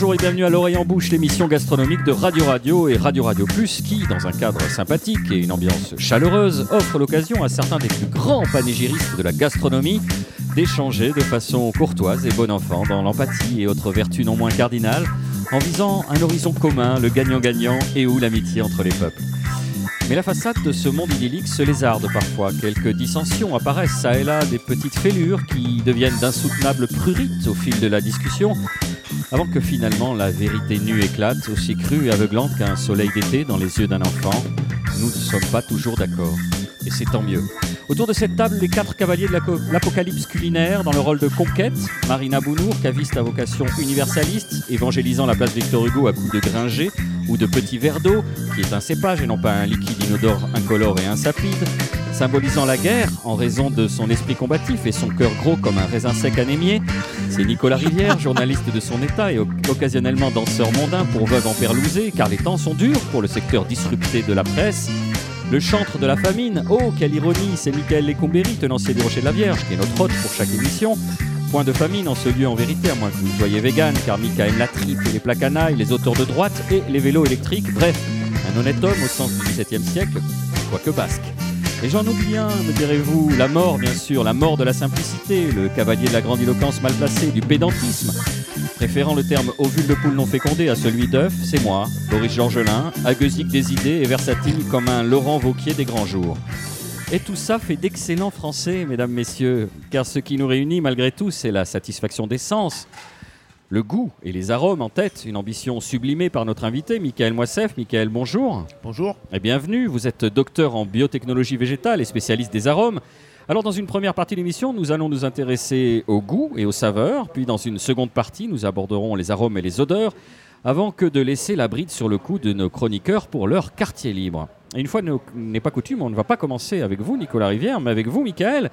Bonjour et bienvenue à l'oreille en bouche, l'émission gastronomique de Radio Radio et Radio Radio Plus qui, dans un cadre sympathique et une ambiance chaleureuse, offre l'occasion à certains des plus grands panégyristes de la gastronomie d'échanger de façon courtoise et bon enfant dans l'empathie et autres vertus non moins cardinales en visant un horizon commun, le gagnant-gagnant et ou l'amitié entre les peuples. Mais la façade de ce monde idyllique se lézarde parfois. Quelques dissensions apparaissent ça et là, des petites fêlures qui deviennent d'insoutenables prurites au fil de la discussion, avant que finalement la vérité nue éclate, aussi crue et aveuglante qu'un soleil d'été dans les yeux d'un enfant. Nous ne sommes pas toujours d'accord. Et c'est tant mieux. Autour de cette table, les quatre cavaliers de l'apocalypse culinaire dans le rôle de conquête. Marina Bounour, caviste à vocation universaliste, évangélisant la place Victor Hugo à coups de gringé ou de petits verres d'eau, qui est un cépage et non pas un liquide inodore incolore et insapide. Symbolisant la guerre en raison de son esprit combatif et son cœur gros comme un raisin sec anémié, c'est Nicolas Rivière, journaliste de son état et occasionnellement danseur mondain pour veuve en perlousé, car les temps sont durs pour le secteur disrupté de la presse. Le chantre de la famine, oh quelle ironie, c'est Michael Lecombéry, tenancier du Rocher de la Vierge, qui est notre hôte pour chaque émission. Point de famine en ce lieu en vérité, à moins que vous soyez vegan, car Mika aime la tripe et les plats canailles, les auteurs de droite et les vélos électriques, bref, un honnête homme au sens du XVIIe siècle, quoique basque. Et j'en oublie un, me direz-vous, la mort bien sûr, la mort de la simplicité, le cavalier de la grandiloquence mal placée, du pédantisme. Préférant le terme ovule de poule non fécondé à celui d'œuf, c'est moi, Boris Georgelin, agueusique des idées et versatile comme un Laurent Vauquier des grands jours. Et tout ça fait d'excellents Français, mesdames, messieurs, car ce qui nous réunit malgré tout, c'est la satisfaction des sens, le goût et les arômes en tête, une ambition sublimée par notre invité, Michael Moissef. Michael, bonjour. Bonjour. Et bienvenue, vous êtes docteur en biotechnologie végétale et spécialiste des arômes. Alors dans une première partie de l'émission, nous allons nous intéresser au goût et aux saveurs, puis dans une seconde partie, nous aborderons les arômes et les odeurs, avant que de laisser la bride sur le cou de nos chroniqueurs pour leur quartier libre. Et une fois n'est pas coutume, on ne va pas commencer avec vous, Nicolas Rivière, mais avec vous, Michael.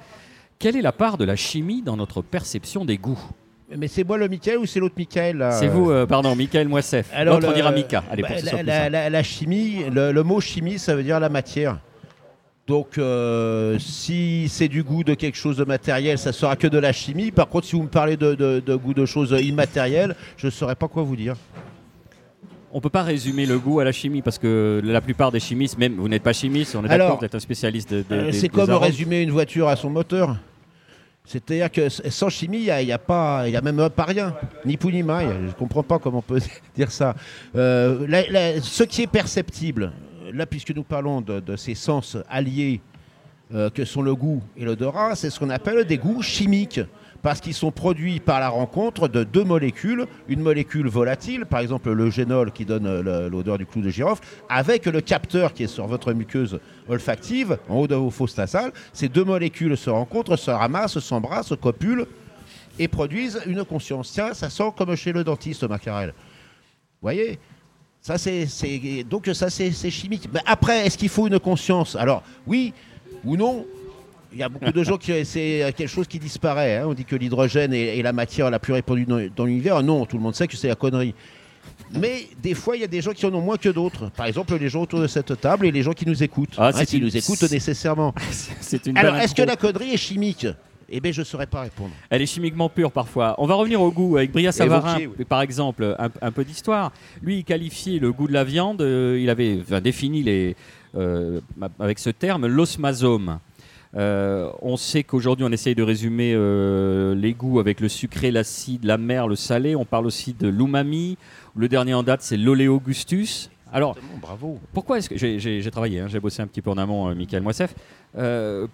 Quelle est la part de la chimie dans notre perception des goûts? Mais c'est moi le Michael ou c'est l'autre Michael C'est vous, euh, pardon, Michael Moissef. Alors, on dira Mika. Allez, bah, la, chimie, le, mot chimie, ça veut dire la matière. Donc, euh, si c'est du goût de quelque chose de matériel, ça sera que de la chimie. Par contre, si vous me parlez de, goût de choses immatérielles, je ne saurais pas quoi vous dire. On ne peut pas résumer le goût à la chimie parce que la plupart des chimistes, même vous n'êtes pas chimiste, on est d'accord, vous êtes un spécialiste de. Euh, c'est comme résumer une voiture à son moteur. C'est-à-dire que sans chimie, il n'y a, pas, y a même pas rien, ni pou ni maille. Je ne comprends pas comment on peut dire ça. Euh, ce qui est perceptible, là, puisque nous parlons de, ces sens alliés euh, que sont le goût et l'odorat, c'est ce qu'on appelle des goûts chimiques parce qu'ils sont produits par la rencontre de deux molécules, une molécule volatile, par exemple le génol qui donne euh, l'odeur du clou de girofle, avec le capteur qui est sur votre muqueuse olfactive, en haut de vos fosses nasales. Ces deux molécules se rencontrent, se ramassent, s'embrassent, copulent et produisent une conscience. Tiens, ça sent comme chez le dentiste, Macarel. Vous voyez? Ça, c'est, donc ça, c'est, chimique. Mais après, est-ce qu'il faut une conscience? Alors, oui ou non? Il y a beaucoup de gens qui c'est quelque chose qui disparaît. Hein. On dit que l'hydrogène est, la matière la plus répandue dans, l'univers. Non, tout le monde sait que c'est la connerie. Mais des fois, il y a des gens qui en ont moins que d'autres. Par exemple, les gens autour de cette table et les gens qui nous écoutent. Ah, hein, qui nous écoutent nécessairement. Alors, est-ce que la connerie est chimique? Eh bien, je ne saurais pas répondre. Elle est chimiquement pure parfois. On va revenir au goût avec Bria Savarin, par exemple, un, peu d'histoire. Lui, il qualifiait le goût de la viande, euh, il avait défini les, euh, avec ce terme l'osmasome. Euh, on sait qu'aujourd'hui, on essaye de résumer euh, les goûts avec le sucré, l'acide, la mer, le salé. On parle aussi de l'umami. Le dernier en date, c'est l'oléogustus. Alors, bravo. Pourquoi est-ce que j'ai travaillé, hein, j'ai bossé un petit peu en amont, euh, Michael Moissef.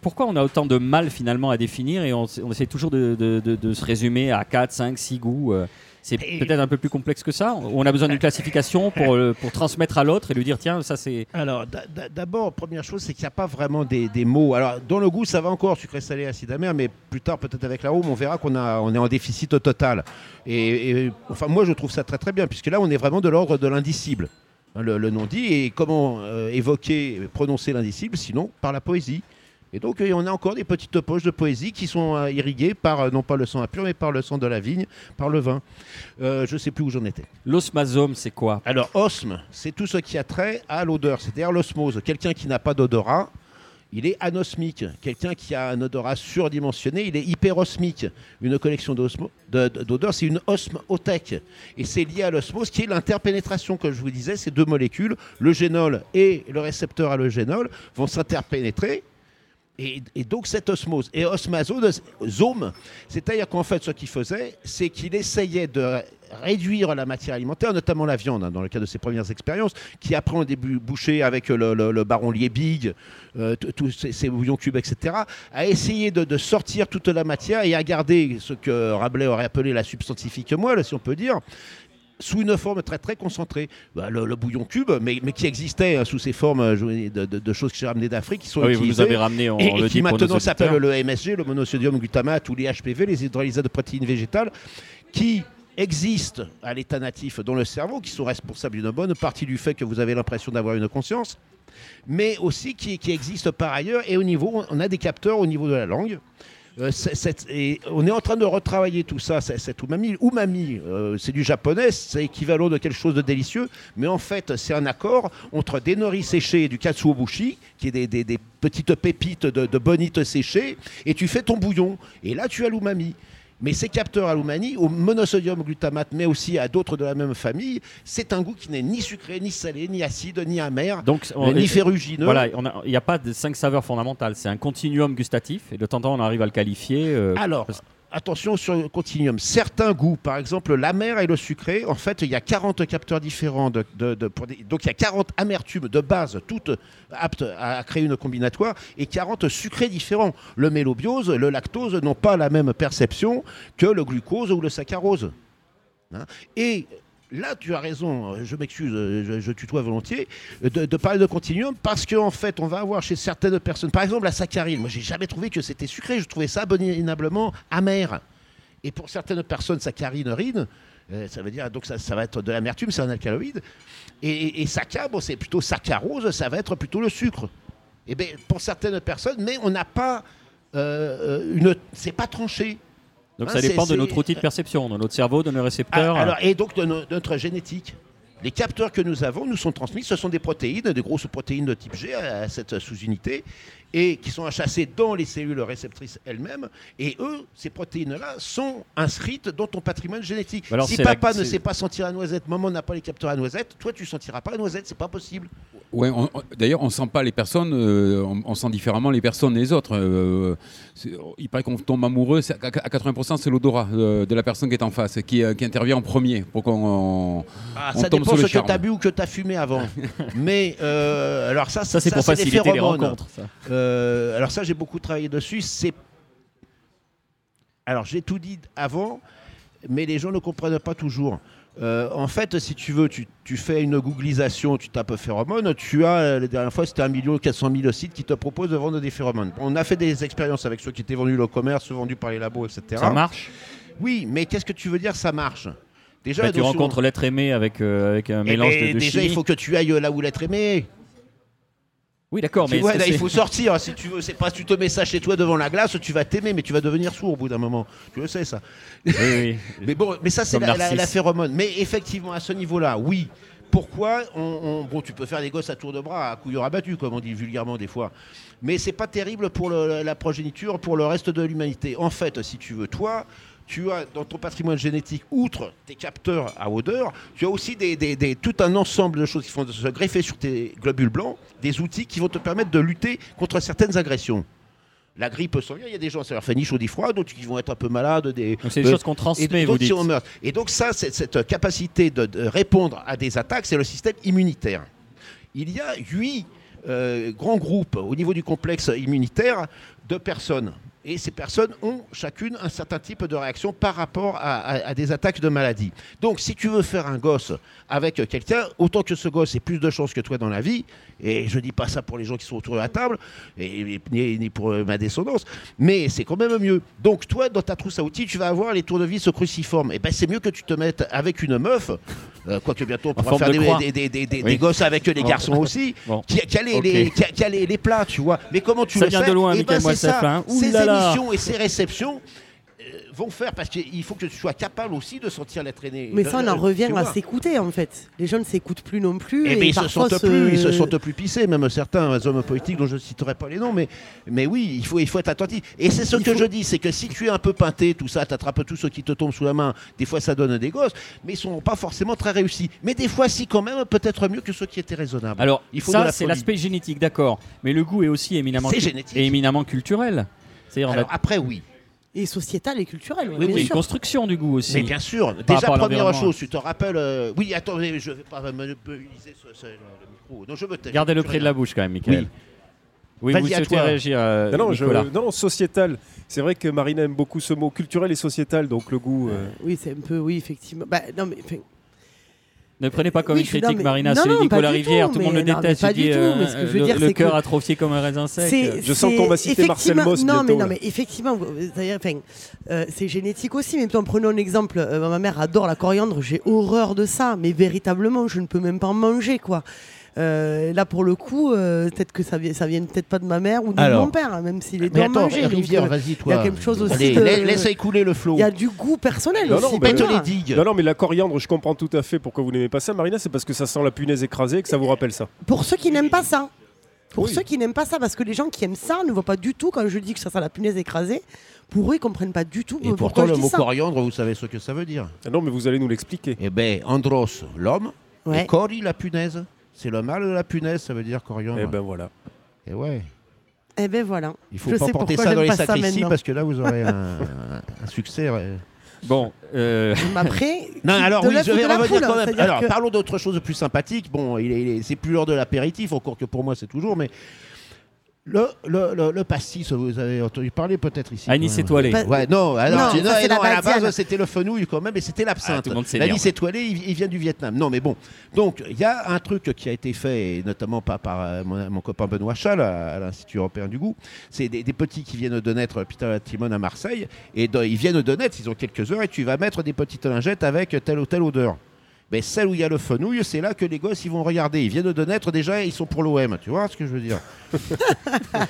pourquoi on a autant de mal finalement à définir et on, essaie toujours de, de, se résumer à 4, 5, 6 goûts c'est peut-être un peu plus complexe que ça. On a besoin d'une classification pour, euh, pour transmettre à l'autre et lui dire tiens, ça c'est. Alors d'abord, première chose, c'est qu'il n'y a pas vraiment des, des, mots. Alors dans le goût, ça va encore, sucré salé, acide amer, mais plus tard, peut-être avec la home, on verra qu'on a, on est en déficit total. Et, enfin, moi, je trouve ça très très bien, puisque là, on est vraiment de l'ordre de l'indicible. Le, le nom dit, et comment euh, évoquer, prononcer l'indicible, sinon par la poésie. Et donc, on a encore des petites poches de poésie qui sont euh, irriguées par, euh, non pas le sang impur, mais par le sang de la vigne, par le vin. Euh, je ne sais plus où j'en étais. L'osmasome, c'est quoi? Alors, osme, c'est tout ce qui a trait à l'odeur, c'est-à-dire l'osmose. Quelqu'un qui n'a pas d'odorat, il est anosmique. Quelqu'un qui a un odorat surdimensionné, il est hyperosmique. Une collection d'odeurs, c'est une osmothèque. Et c'est lié à l'osmose, qui est l'interpénétration, comme je vous disais. Ces deux molécules, le génol et le récepteur à le génol, vont s'interpénétrer. Et, donc cette osmose, et osmazome, c'est-à-dire qu'en fait ce qu'il faisait, c'est qu'il essayait de réduire la matière alimentaire, notamment la viande, hein, dans le cas de ses premières expériences, qui après ont débouché avec le, baron Liebig, euh, tous ces bouillons cubes, etc., à essayer de, de sortir toute la matière et à garder ce que Rabelais aurait appelé la substantifique moelle, si on peut dire, sous une forme très très concentrée. Bah, le, le bouillon cube, mais, mais qui existait hein, sous ces formes euh, de, de- de choses que j'ai ramenées d'Afrique, qui sont Ah oui, vous nous avez ramené, on et, et le qui pour nos maintenant s'appelle le MSG, le monosodium glutamate ou les HPV, les hydrolysats de protéines végétales, qui existent à l'état natif dans le cerveau, qui sont responsables d'une bonne partie du fait que vous avez l'impression d'avoir une conscience, mais aussi qui, qui existent par ailleurs. Et au niveau, on a des capteurs au niveau de la langue. Euh, on est en train de retravailler tout ça, cette umami. Umami, euh, c'est du japonais, c'est équivalent de quelque chose de délicieux, mais en fait, c'est un accord entre des noris séchés et du katsuobushi, qui est des, petites pépites de, de séchées, et tu fais ton bouillon. Et là, tu as l'umami. Mais ces capteurs à au monosodium glutamate, mais aussi à d'autres de la même famille, c'est un goût qui n'est ni sucré, ni salé, ni acide, ni amer, Donc, on- ni ferrugineux. Voilà, il n'y a pas de cinq saveurs fondamentales. C'est un continuum gustatif et de temps en temps, on arrive à le qualifier. euh, Alors, parce- attention sur le continuum. Certains goûts, par exemple l'amer et le sucré, en fait, il y a 40 capteurs différents. Donc, il y a 40 amertumes de base, toutes aptes à créer une combinatoire, et 40 sucrés différents. Le mélobiose, le lactose n'ont pas la même perception que le glucose ou le saccharose. Hein. Là, tu as raison, je m'excuse, je, je tutoie volontiers, de, de parler de continuum parce qu'en fait, on va avoir chez certaines personnes, par exemple la saccharine, moi j'ai jamais trouvé que c'était sucré, je trouvais ça abominablement amer. Et pour certaines personnes, saccharine-rine, euh, ça veut dire, donc ça, va être de l'amertume, c'est un alcaloïde. Et, et, c'est plutôt saccharose, ça va être plutôt le sucre. Et bien, pour certaines personnes, mais on n'a pas euh, euh, une. C'est pas tranché. Donc, hein, ça dépend de notre outil de perception, de notre cerveau, de nos Ah, récepteurs. alors, et donc de, no- de notre génétique. Les capteurs que nous avons nous sont transmis, ce sont des protéines, des grosses protéines de type G à, à cette sous-unité, et qui sont chassées dans les cellules réceptrices elles-mêmes. Et eux, ces protéines-là, sont inscrites dans ton patrimoine génétique. Alors, si la- papa ne sait pas sentir la noisette, maman n'a pas les capteurs à noisette, toi tu sentiras pas la noisette, c'est pas possible. Ouais, D'ailleurs, on sent pas les personnes, euh, on, on sent différemment les personnes les autres. euh, il paraît qu'on tombe amoureux, à à 80% c'est l'odorat euh, de la personne qui est en face, qui, euh, qui intervient en premier pour qu'on. Ah, On ça tombe dépend ce que charme. tu as bu ou que tu as fumé avant. Mais euh, alors ça, ça, c'est pour faciliter les phéromones. rencontres. ça. Euh, alors ça, j'ai beaucoup travaillé dessus. C'est alors j'ai tout dit avant, mais les gens ne comprennent pas toujours. Euh, en fait, si tu veux, tu, tu fais une googlisation, tu tapes phéromone, tu as, euh, la dernière fois, c'était 1 400 000 sites qui te proposent de vendre des phéromones. On a fait des expériences avec ceux qui étaient vendus au commerce, vendus par les labos, etc. Ça marche? Oui, mais qu'est-ce que tu veux dire, ça marche? Déjà, Bah, Tu rencontres l'être aimé avec, euh, avec un Eh mélange ben, de, de Déjà, chimie. il faut que tu ailles là où l'être aimé. Oui, d'accord, mais là, il faut sortir. Si tu veux, c'est pas tu te mets ça chez toi devant la glace, tu vas t'aimer, mais tu vas devenir sourd au bout d'un moment. Tu le sais ça. Oui, oui. Mais bon, mais ça c'est la, la- phéromone. Mais effectivement, à ce niveau-là, oui. Pourquoi on, on- bon, tu peux faire des gosses à tour de bras, à couilles rabattues, comme on dit vulgairement des fois. Mais c'est pas terrible pour le- la progéniture, pour le reste de l'humanité. En fait, si tu veux, toi, tu as dans ton patrimoine génétique, outre tes capteurs à odeur, tu as aussi des, des- des- tout un ensemble de choses qui vont se greffer sur tes globules blancs, des outils qui vont te permettre de lutter contre certaines agressions. La grippe sanguine, il y a des gens, ça leur fait ni chaud ni froid, d'autres qui vont être un peu malades. Des, Donc, c'est des de- choses qu'on et transmet, donc, vous dites. meurt. Et donc ça, c'est- cette capacité de, de répondre à des attaques, c'est le système immunitaire. Il y a huit euh, grands groupes au niveau du complexe immunitaire de personnes. Et ces personnes ont chacune un certain type de réaction par rapport à, à- à des attaques de maladies. Donc si tu veux faire un gosse avec quelqu'un, autant que ce gosse ait plus de chances que toi dans la vie, et je dis pas ça pour les gens qui sont autour de la table, et, et- ni, pour euh, ma descendance, mais c'est quand même mieux. Donc toi, dans ta trousse à outils, tu vas avoir les tournevis cruciformes. Et ben c'est mieux que tu te mettes avec une meuf, euh, quoique bientôt on pourra faire de des, des- des- des- Oui. gosses avec les garçons aussi, Bon. qui, a- qui a les, qui a- qui a les- les plats, tu vois. Mais comment tu Ça le vient sais de loin, Eh ben, c'est ça. là, hein. Ouh Émissions et ces réceptions, euh, vont faire parce qu'il faut que tu sois capable aussi de sentir la traînée. Mais ça, on en Tu revient à s'écouter en fait. Les gens ne s'écoutent plus non plus. Eh et ben, ils se sentent se- plus, ils se sentent plus pissés, même certains hommes politiques dont je ne citerai pas les noms, mais, mais oui, il faut, il faut être attentif. Et c'est ce Il que faut- je dis, c'est que si tu es un peu peinté, tout ça, t'attrapes tout ce qui te tombe sous la main, des fois ça donne des gosses, mais ils sont pas forcément très réussis. Mais des fois, si quand même, peut-être mieux que ceux qui étaient raisonnables. Alors, il faut ça, la c'est l'aspect génétique, d'accord. Mais le goût est aussi éminemment, C'est et éminemment culturel. C'est-à-dire, on a- Alors après, oui. Et sociétal et culturel. Oui, il y a bien une sûr. construction du goût aussi. Mais bien sûr, rapport déjà à première l'environnement. chose, tu te rappelles. euh, Oui, attendez, je vais pas monopoliser ce, ce- le, le micro. Non, je veux te- Gardez-le tu près de rien. la bouche quand même, Michael. Oui. Oui, Vas-y, vous à souhaitez toi. réagir, euh, Non, non, je- Nicolas non, sociétal. C'est vrai que Marina aime beaucoup ce mot culturel et sociétal, donc le goût. euh, Oui, c'est un peu, oui, effectivement. Bah, non, mais, enfin, Ne prenez pas comme Oui, une critique, non, mais- Marina. C'est Nicolas Rivière, tout, tout le monde le déteste. pas du tout, euh, mais ce que je veux le, dire, le c'est cœur que- atrophié comme un raisin sec. Je sens qu'on va citer Marcel Moss Non, mais, non, effectivement, euh, c'est génétique aussi. Mais en prenons un exemple. euh, ma mère adore la coriandre. J'ai horreur de ça, mais véritablement, je ne peux même pas en manger, quoi. Euh, là, pour le coup, euh, peut-être que ça vient, ça vient peut-être pas de ma mère ou de Alors. mon père, hein, même s'il est Mais attends, manger. donc, Rivière, euh, vas-y, toi. il y a quelque chose aussi Allez, de- la- laisse écouler le flot. Il y a du goût personnel Non, aussi. non, mais- Pète voilà. les digues. Non, non, mais la coriandre, je comprends tout à fait pourquoi vous n'aimez pas ça, Marina, c'est parce que ça sent la punaise écrasée et que ça vous rappelle ça. Pour ceux qui n'aiment pas ça. Pour Oui. ceux qui n'aiment pas ça, parce que les gens qui aiment ça ne voient pas du tout quand je dis que ça sent la punaise écrasée. Pour eux, ils comprennent pas du tout Et pourquoi pourtant, je le dis mot ça. coriandre, vous savez ce que ça veut dire Ah non, mais vous allez nous l'expliquer. Eh ben, andros, l'homme, Ouais. et cori, la punaise. C'est le mal de la punaise, ça veut dire coriandre. Eh ben voilà. Et ouais. Eh ben voilà. Il faut Je pas sais porter pourquoi ça dans j'aime les pas ça sacristies maintenant. parce que là, vous aurez un, succès. ouais. Bon, euh, Mais après, Non, alors de oui, l'œuf je ou vais la revenir poule, quand même. c'est-à-dire Alors, que- parlons d'autre chose de plus sympathique. Bon, il est- il est- c'est plus l'heure de l'apéritif, encore que pour moi, c'est toujours, mais. Le, le, le, le pastis, vous avez entendu parler peut-être ici. Anis quand même. étoilé. Pas- Ouais, non, alors, Non, non, la à la base, c'était le fenouil quand même, et c'était Ah, l'absinthe. tout le monde sait bien. L'anis étoilé, il, il vient du Vietnam. Non, mais bon. Donc, il y a un truc qui a été fait, et notamment par, par euh, mon, mon copain Benoît Chal à, à l'Institut européen du goût. C'est des, des petits qui viennent de naître, Peter Timon à Marseille, et de- ils viennent de naître, ils ont quelques heures, et tu vas mettre des petites lingettes avec telle ou telle odeur. Mais celle où il y a le fenouil, c'est là que les gosses ils vont regarder. Ils viennent de naître déjà, ils sont pour l'OM. Tu vois ce que je veux dire?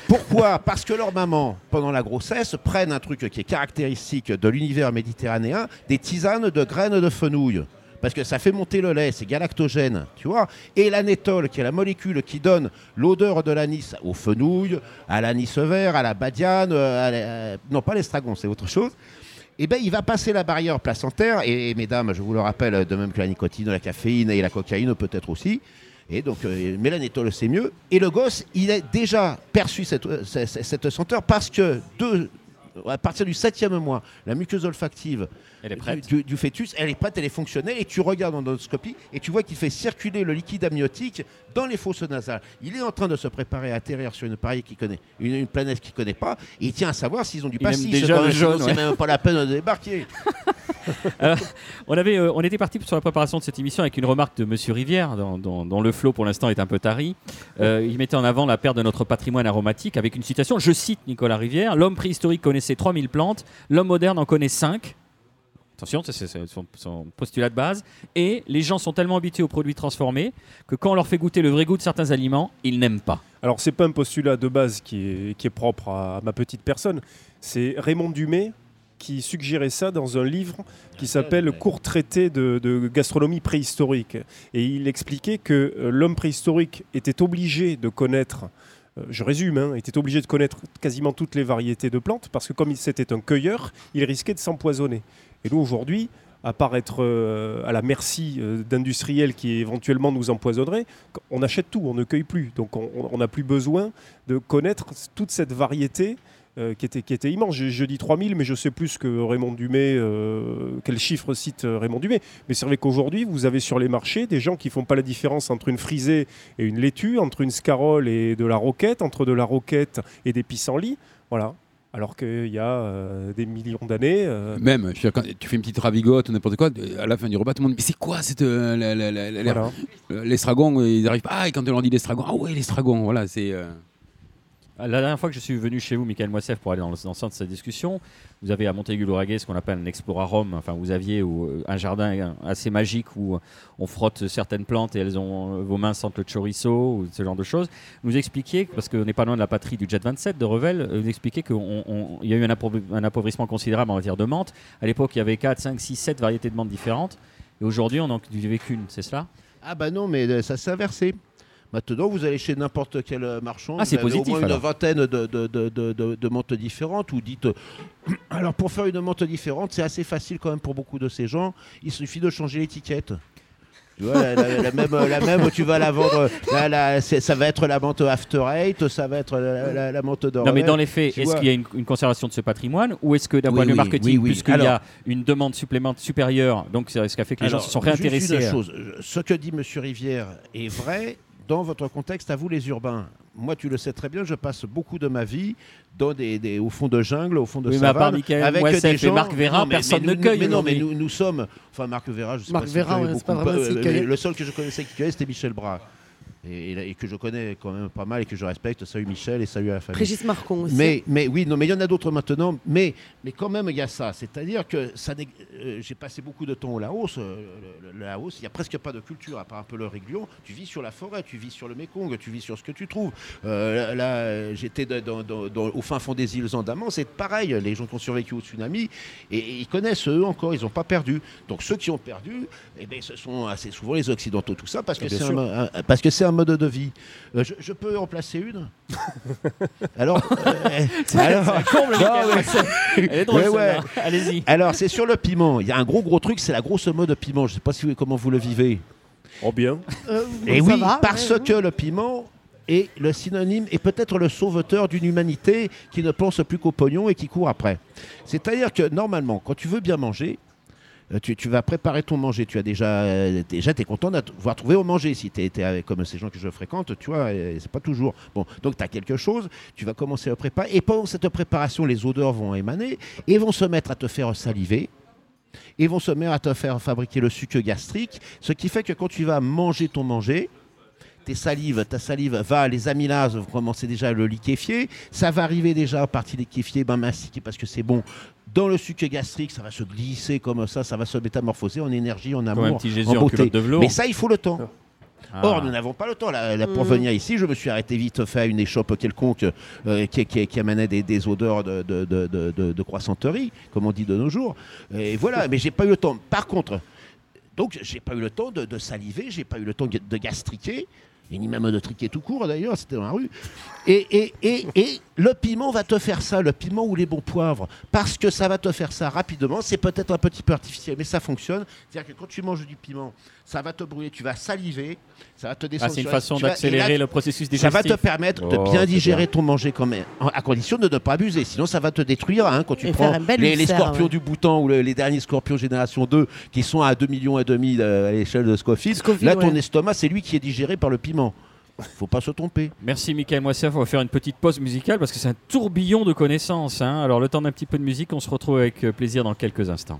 Pourquoi? Parce que leur maman, pendant la grossesse, prennent un truc qui est caractéristique de l'univers méditerranéen, des tisanes de graines de fenouil. Parce que ça fait monter le lait, c'est galactogène, tu vois? Et l'anétol, qui est la molécule qui donne l'odeur de l'anis au fenouil, à l'anis vert, à la badiane, euh, à la- euh, non pas l'estragon, c'est autre chose. Eh ben, il va passer la barrière placentaire, et, mesdames, je vous le rappelle, de même que la nicotine, la caféine et la cocaïne peut-être aussi. Et donc, euh, mais l'anétol, c'est mieux. Et le gosse, il a déjà perçu cette, euh, cette, senteur parce que de, à partir du septième mois, la muqueuse olfactive elle est prête. du, du fœtus, elle est prête, elle est fonctionnelle, et tu regardes en endoscopie et tu vois qu'il fait circuler le liquide amniotique dans les fosses nasales. Il est en train de se préparer à atterrir sur une, qu'il connaît, une, une planète qu'il connaît pas, et il tient à savoir s'ils ont du pastis. déjà jaune, C'est ouais. même pas la peine de débarquer. On, avait, euh, on était parti sur la préparation de cette émission avec une remarque de Monsieur Rivière, dont, dont- dont le flot pour l'instant est un peu tari. Euh, il mettait en avant la perte de notre patrimoine aromatique avec une citation. Je cite Nicolas Rivière L'homme préhistorique connaissait 3000 plantes, l'homme moderne en connaît 5. Attention, c'est- son, postulat de base. Et les gens sont tellement habitués aux produits transformés que quand on leur fait goûter le vrai goût de certains aliments, ils n'aiment pas. Alors, c'est pas un postulat de base qui est, propre à ma petite personne. C'est Raymond Dumay qui suggérait ça dans un livre qui s'appelle Court traité de, gastronomie préhistorique. Et il expliquait que euh, l'homme préhistorique était obligé de connaître, je résume, hein, était obligé de connaître quasiment toutes les variétés de plantes parce que comme c'était un cueilleur, il risquait de s'empoisonner. Et nous, aujourd'hui, à part être euh, à la merci euh, d'industriels qui éventuellement nous empoisonneraient, on achète tout, on ne cueille plus. Donc on on n'a plus besoin de connaître toute cette variété euh, qui, était, qui était immense. Je, je dis 3000, mais je sais plus que Raymond Dumay, euh, quel chiffre cite euh, Raymond Dumay. Mais c'est vrai qu'aujourd'hui, vous avez sur les marchés des gens qui font pas la différence entre une frisée et une laitue, entre une scarole et de la roquette, entre de la roquette et des pissenlits. Voilà. Alors qu'il y a euh, des millions d'années. Même, je dire, quand tu fais une petite ravigote ou n'importe quoi, à la fin du repas, tout le monde dit Mais c'est quoi cette, la- la- la- la- voilà. euh, l'estragon? Ils arrivent Ah, et quand on leur dit l'estragon, ah ouais, l'estragon, voilà, c'est. Euh, la dernière fois que je suis venu chez vous, Michael Moissef, pour aller dans le de cette discussion, vous avez à Montaigu-l'Oraguet ce qu'on appelle un explorarum. Enfin, vous aviez euh, un jardin assez magique où on frotte certaines plantes et elles ont euh, vos mains sentent le chorizo ou ce genre de choses. Vous expliquiez, parce qu'on n'est pas loin de la patrie du Jet 27 de Revel, euh, vous expliquez qu'il y a eu un, appau- un appauvrissement considérable en matière de menthe. À l'époque, il y avait 4, 5, 6, 7 variétés de menthe différentes. Et aujourd'hui, on n'en cultivait qu'une, c'est cela? Ah bah non, mais ça s'est inversé. Maintenant, vous allez chez n'importe quel euh, marchand, Ah, c'est vous avez positif, au moins alors. une vingtaine de, de, de, de, menthes différentes. Vous dites, euh, alors pour faire une menthe différente, c'est assez facile quand même pour beaucoup de ces gens. Il suffit de changer l'étiquette. Tu vois, la, la- la même, la même, tu vas la vendre. ça va être la menthe After Eight, ça va être la, la, menthe d'or. Non, mais dans les faits, est-ce qu'il y a une, une conservation de ce patrimoine ou est-ce que d'un Oui, point de oui, marketing, oui, puisqu'il y a une demande supplémentaire supérieure, donc c'est ce qui a fait que les gens se sont juste réintéressés une à- chose. Ce que dit Monsieur Rivière est vrai dans votre contexte à vous les urbains. Moi, tu le sais très bien, je passe beaucoup de ma vie dans des, des- au fond de jungle, au fond de Oui, mais à part savane, Michael avec Moissef des et gens. Marc Non, mais- personne mais ne cueille Mais non, mais nous, nous sommes. Enfin, Marc Vérin, je sais Marc pas si beaucoup, pas vraiment euh, euh. Le seul que je connaissais qui cueillait, c'était Michel Bras. Et, et- et que je connais quand même pas mal et que je respecte. Salut Michel et salut à la famille. Régis Marcon aussi. Mais, mais oui, non, mais il y en a d'autres maintenant. Mais, mais quand même, il y a ça. C'est-à-dire que ça, euh, j'ai passé beaucoup de temps au Laos. euh, le, le Laos, il n'y a presque pas de culture, à part un peu le réglion. Tu vis sur la forêt, tu vis sur le Mekong, tu vis sur ce que tu trouves. Euh, là, j'étais de- dans- dans- dans- au fin fond des îles Andaman. C'est pareil. Les gens qui ont survécu au tsunami, et, et ils connaissent eux encore. Ils n'ont pas perdu. Donc ceux qui ont perdu, eh ben, ce sont assez souvent les Occidentaux, tout ça, parce que c'est un, mo- un- parce que c'est un mode de vie. Euh, je, je peux en placer une Alors, euh, alors, non, ouais. Elle est drôle, Ouais, ouais. celle-là. Allez-y. alors, c'est sur le piment. Il y a un gros gros truc, c'est la grosse mode piment. Je sais pas si vous- comment vous le vivez. Oh bien. Euh, Et ça oui, va, parce ouais, que le piment est le synonyme et peut-être le sauveteur d'une humanité qui ne pense plus qu'au pognon et qui court après. C'est-à-dire que normalement, quand tu veux bien manger, euh, tu, tu vas préparer ton manger. Tu as déjà, euh, déjà, es content d'avoir trouvé au manger. Si tu es, comme ces gens que je fréquente, tu vois, et c'est pas toujours. Bon, donc tu as quelque chose, tu vas commencer à préparer. Et pendant cette préparation, les odeurs vont émaner et vont se mettre à te faire saliver. Et vont se mettre à te faire fabriquer le sucre gastrique, ce qui fait que quand tu vas manger ton manger, tes salives, ta salive va, les amylases vont commencer déjà à le liquéfier. Ça va arriver déjà à partir liquéfié, ben mastiqué parce que c'est bon. Dans le sucre gastrique, ça va se glisser comme ça, ça va se métamorphoser en énergie, en amour, un petit Jésus en beauté. culotte de velours. Mais ça, il faut le temps. Ah. Or, nous n'avons pas le temps. Là, là, pour Mm. venir ici, je me suis arrêté vite fait à une échoppe quelconque euh, qui, qui, qui amenait des, des odeurs de, de, de, de- de- de croissanterie, comme on dit de nos jours. Et voilà, mais j'ai pas eu le temps. Par contre, donc j'ai pas eu le temps de, de saliver, j'ai pas eu le temps de gastriquer, et ni même de triquer tout court d'ailleurs, c'était dans la rue. Et, et, et, et le piment va te faire ça, le piment ou les bons poivres, parce que ça va te faire ça rapidement. C'est peut-être un petit peu artificiel, mais ça fonctionne. C'est-à-dire que quand tu manges du piment, ça va te brûler, tu vas saliver, ça va te Ah, descendre. c'est une façon d'accélérer le processus ça digestif. va te permettre de Oh, bien digérer bien. ton manger quand même, à condition de ne pas abuser. Sinon, ça va te détruire hein, quand tu Et prends les, les scorpions ouais. du Bhoutan ou le- les derniers scorpions génération 2 qui sont à 2 millions et demi euh, à l'échelle de Scofield. Scofield, Là, ton ouais. estomac, c'est lui qui est digéré par le piment. Faut pas se tromper. Merci Michael Moissef, on va faire une petite pause musicale parce que c'est un tourbillon de connaissances. hein. Alors le temps d'un petit peu de musique, on se retrouve avec euh, plaisir dans quelques instants.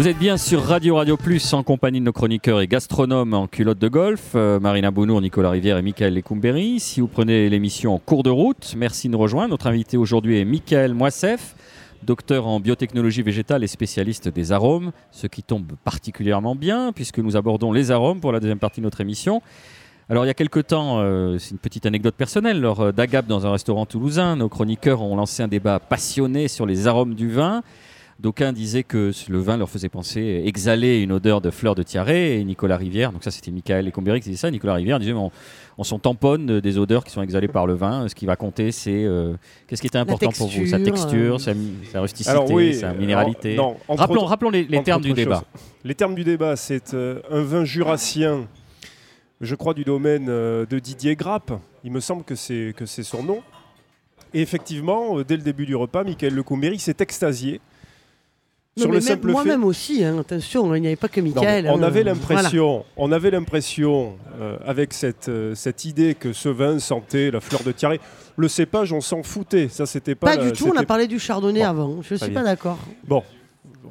Vous êtes bien sur Radio Radio Plus en compagnie de nos chroniqueurs et gastronomes en culotte de golf, euh, Marina Bounour, Nicolas Rivière et Michael Lecumberi. Si vous prenez l'émission en cours de route, merci de nous rejoindre. Notre invité aujourd'hui est Michael Moissef, docteur en biotechnologie végétale et spécialiste des arômes, ce qui tombe particulièrement bien puisque nous abordons les arômes pour la deuxième partie de notre émission. Alors il y a quelque temps, euh, c'est une petite anecdote personnelle, lors euh, d'Agap dans un restaurant toulousain, nos chroniqueurs ont lancé un débat passionné sur les arômes du vin. D'aucuns disaient que le vin leur faisait penser exhaler une odeur de fleurs de tiaré. Et Nicolas Rivière, donc ça c'était Michael Ecombéry qui disait ça, Nicolas Rivière disait on, on s'en tamponne des odeurs qui sont exhalées par le vin. Ce qui va compter, c'est euh, qu'est-ce qui était important pour vous? Sa texture, euh. sa, sa rusticité, Alors oui, sa minéralité. alors, non, entre rappelons, les, termes du débat. Les termes du débat, c'est euh, un vin jurassien, je crois du domaine euh, de Didier Grappe. Il me semble que c'est que c'est son nom. Et effectivement, dès le début du repas, Michael Lecombéry s'est extasié Non, sur le simple fait. Moi-même aussi, hein, attention, il n'y avait pas que Michael. on hein, avait voilà. l'impression, on avait l'impression euh, avec cette, euh, cette idée que ce vin sentait la fleur de tiaré. Le cépage, on s'en foutait. Ça, c'était pas. Pas la- du tout, on a parlé du chardonnay Bon, avant. Je très suis bien. pas d'accord. Bon,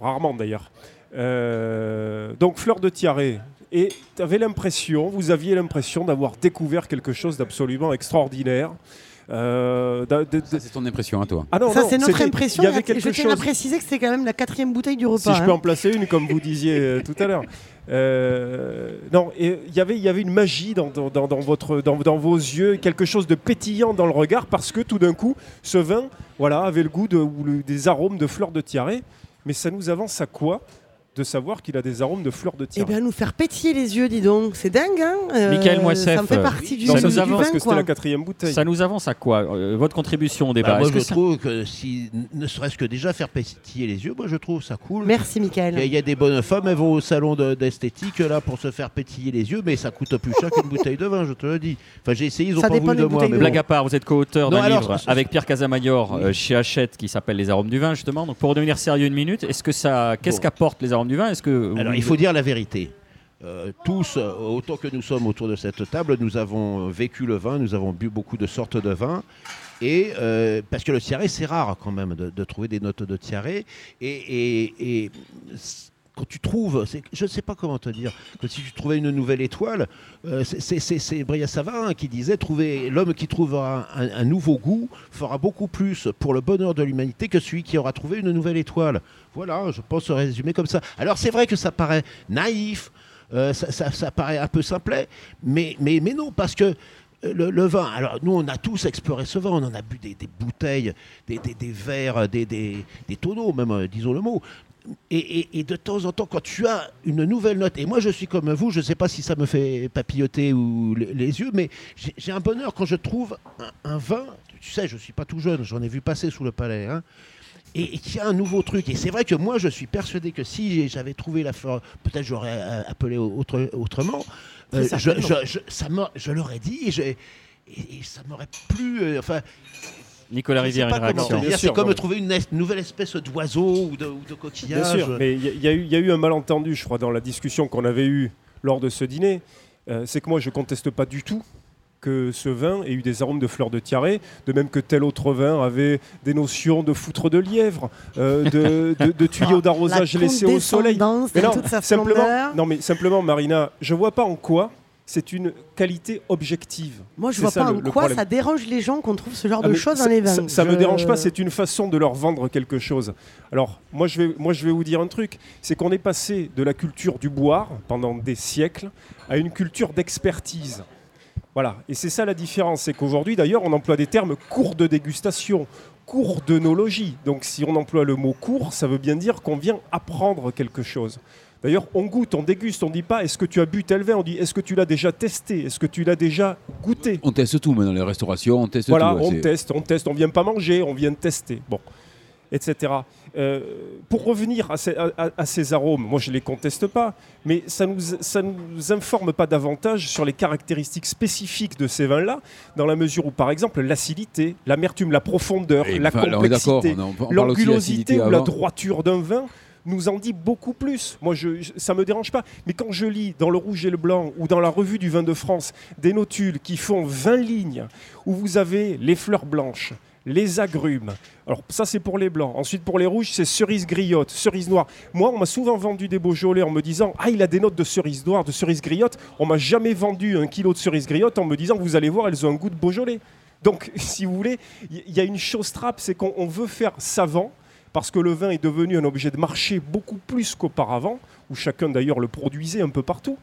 rarement d'ailleurs. Euh, donc fleur de tiaré. Et tu avais l'impression, vous aviez l'impression d'avoir découvert quelque chose d'absolument extraordinaire. Euh, c'est ton impression à toi. Ah non, Ça, non, c'est notre impression. Il y avait Je quelque tiens à préciser que c'était quand même la quatrième bouteille du repas. Si je hein. peux en placer une, comme vous disiez euh, tout à l'heure. Euh, non, il y avait- il y avait une magie dans, dans- dans- dans votre, dans, dans vos yeux, quelque chose de pétillant dans le regard, parce que tout d'un coup, ce vin voilà, avait le goût de, ou le- des arômes de fleurs de tiaré. Mais ça nous avance à quoi? De savoir qu'il a des arômes de fleurs de Eh tiaré bien, nous faire pétiller les yeux, dis donc. C'est dingue, hein euh, Michael Moissef, Ça me fait euh, partie du, Non, ça nous du avance, vin, parce que c'était quoi. la quatrième bouteille. Ça nous avance à quoi Euh, Votre contribution au Bah, débat moi, Est-ce que je ça- trouve que si, ne serait-ce que déjà faire pétiller les yeux, moi, je trouve ça cool. Merci, Michael. il y a des bonnes femmes, elles vont au salon de- d'esthétique là pour se faire pétiller les yeux, mais ça coûte plus cher qu'une bouteille de vin, je te le dis. Enfin, j'ai essayé, ils ont Ça pas voulu de moi. Mais bon. Blague à part, vous êtes co-auteur d'un livre avec Pierre Casamayor Oui. euh, chez Hachette qui s'appelle Les arômes du vin justement. Donc pour devenir sérieux une minute, est-ce que ça, qu'est-ce qu'apportent les arômes du vin Est-ce que Alors, il faut dire la vérité. Euh, tous, euh, autant que nous sommes autour de cette table, nous avons euh, vécu le vin, nous avons bu beaucoup de sortes de vins. Et euh, parce que le tiaré, c'est rare quand même de, de trouver des notes de tiaré. Et, et- et c- quand tu trouves, je ne sais pas comment te dire, que si tu trouvais une nouvelle étoile, euh, c'est- Bria Savarin qui disait trouver l'homme qui trouvera un, nouveau goût fera beaucoup plus pour le bonheur de l'humanité que celui qui aura trouvé une nouvelle étoile. Voilà, je pense résumer comme ça. Alors c'est vrai que ça paraît naïf, euh, ça, paraît un peu simplet, mais, non, parce que euh, le, vin, alors nous on a tous exploré ce vin, on en a bu des, bouteilles, des, verres, des, tonneaux même, disons le mot. Et, et- et de temps en temps, quand tu as une nouvelle note, et moi je suis comme vous, je ne sais pas si ça me fait papilloter ou les, les yeux, mais j'ai un bonheur quand je trouve un, un vin, tu sais, je ne suis pas tout jeune, j'en ai vu passer sous le palais, hein, et, et qu'il y a un nouveau truc. Et c'est vrai que moi, je suis persuadé que si j'avais trouvé la fleur, peut-être j'aurais euh, appelé autre- autrement, euh, je, certainement. je- je- ça m'a- je l'aurais dit et- et ça m'aurait plu. euh, enfin, Nicolas Rivière, pas une réaction. C'est sûr, comme trouver une es- nouvelle espèce d'oiseau ou de, ou de Bien coquillage. sûr, mais il y, a- il y a eu- il y a eu un malentendu, je crois, dans la discussion qu'on avait eue lors de ce dîner. Euh, c'est que moi, je conteste pas du tout que ce vin ait eu des arômes de fleurs de tiaré, de même que tel autre vin avait des notions de foutre de lièvre, euh, de, de- de tuyaux d'arrosage La laissés au soleil. Mais dans non, toute sa simplement, non, mais simplement, Marina, je vois pas en quoi c'est une qualité objective. Moi, je vois ça, pas le- en le quoi problème. ça dérange les gens qu'on trouve ce genre Ah, de choses dans les vins. Ça, ça me dérange pas, c'est une façon de leur vendre quelque chose. Alors, moi je, vais, moi, je vais vous dire un truc c'est qu'on est passé de la culture du boire pendant des siècles à une culture d'expertise. Voilà, et c'est ça la différence. C'est qu'aujourd'hui, d'ailleurs, on emploie des termes cours de dégustation, cours d'œnologie. Donc, si on emploie le mot cours, ça veut bien dire qu'on vient apprendre quelque chose. D'ailleurs, on goûte, on déguste, on dit pas est-ce que tu as bu tel vin, on dit est-ce que tu l'as déjà testé, est-ce que tu l'as déjà goûté? On teste tout maintenant, les restaurations, on teste Voilà, tout. ouais, on teste, on teste, on vient pas manger, on vient tester, bon, etc. Euh, pour revenir à ces, à- à- à ces arômes, moi je les conteste pas, mais ça nous, ça nous informe pas davantage sur les caractéristiques spécifiques de ces vins-là, dans la mesure où, par exemple, l'acidité, l'amertume, la profondeur, Et la enfin, là, on est d'accord, complexité, l'angulosité ou la droiture d'un vin nous en dit beaucoup plus. Moi, je, je- ça me dérange pas. Mais quand je lis dans le Rouge et le Blanc ou dans la revue du vin de France des notules qui font 20 lignes, où vous avez les fleurs blanches, les agrumes. Alors ça c'est pour les blancs. Ensuite pour les rouges c'est cerise griotte, cerise noire. Moi on m'a souvent vendu des Beaujolais en me disant ah il a des notes de cerise noire, de cerise griotte. On m'a jamais vendu un kilo de cerise griotte en me disant vous allez voir elles ont un goût de Beaujolais. Donc si vous voulez, il y a une chose trappe, c'est qu'on veut faire savant parce que le vin est devenu un objet de marché beaucoup plus qu'auparavant, où chacun d'ailleurs le produisait un peu partout.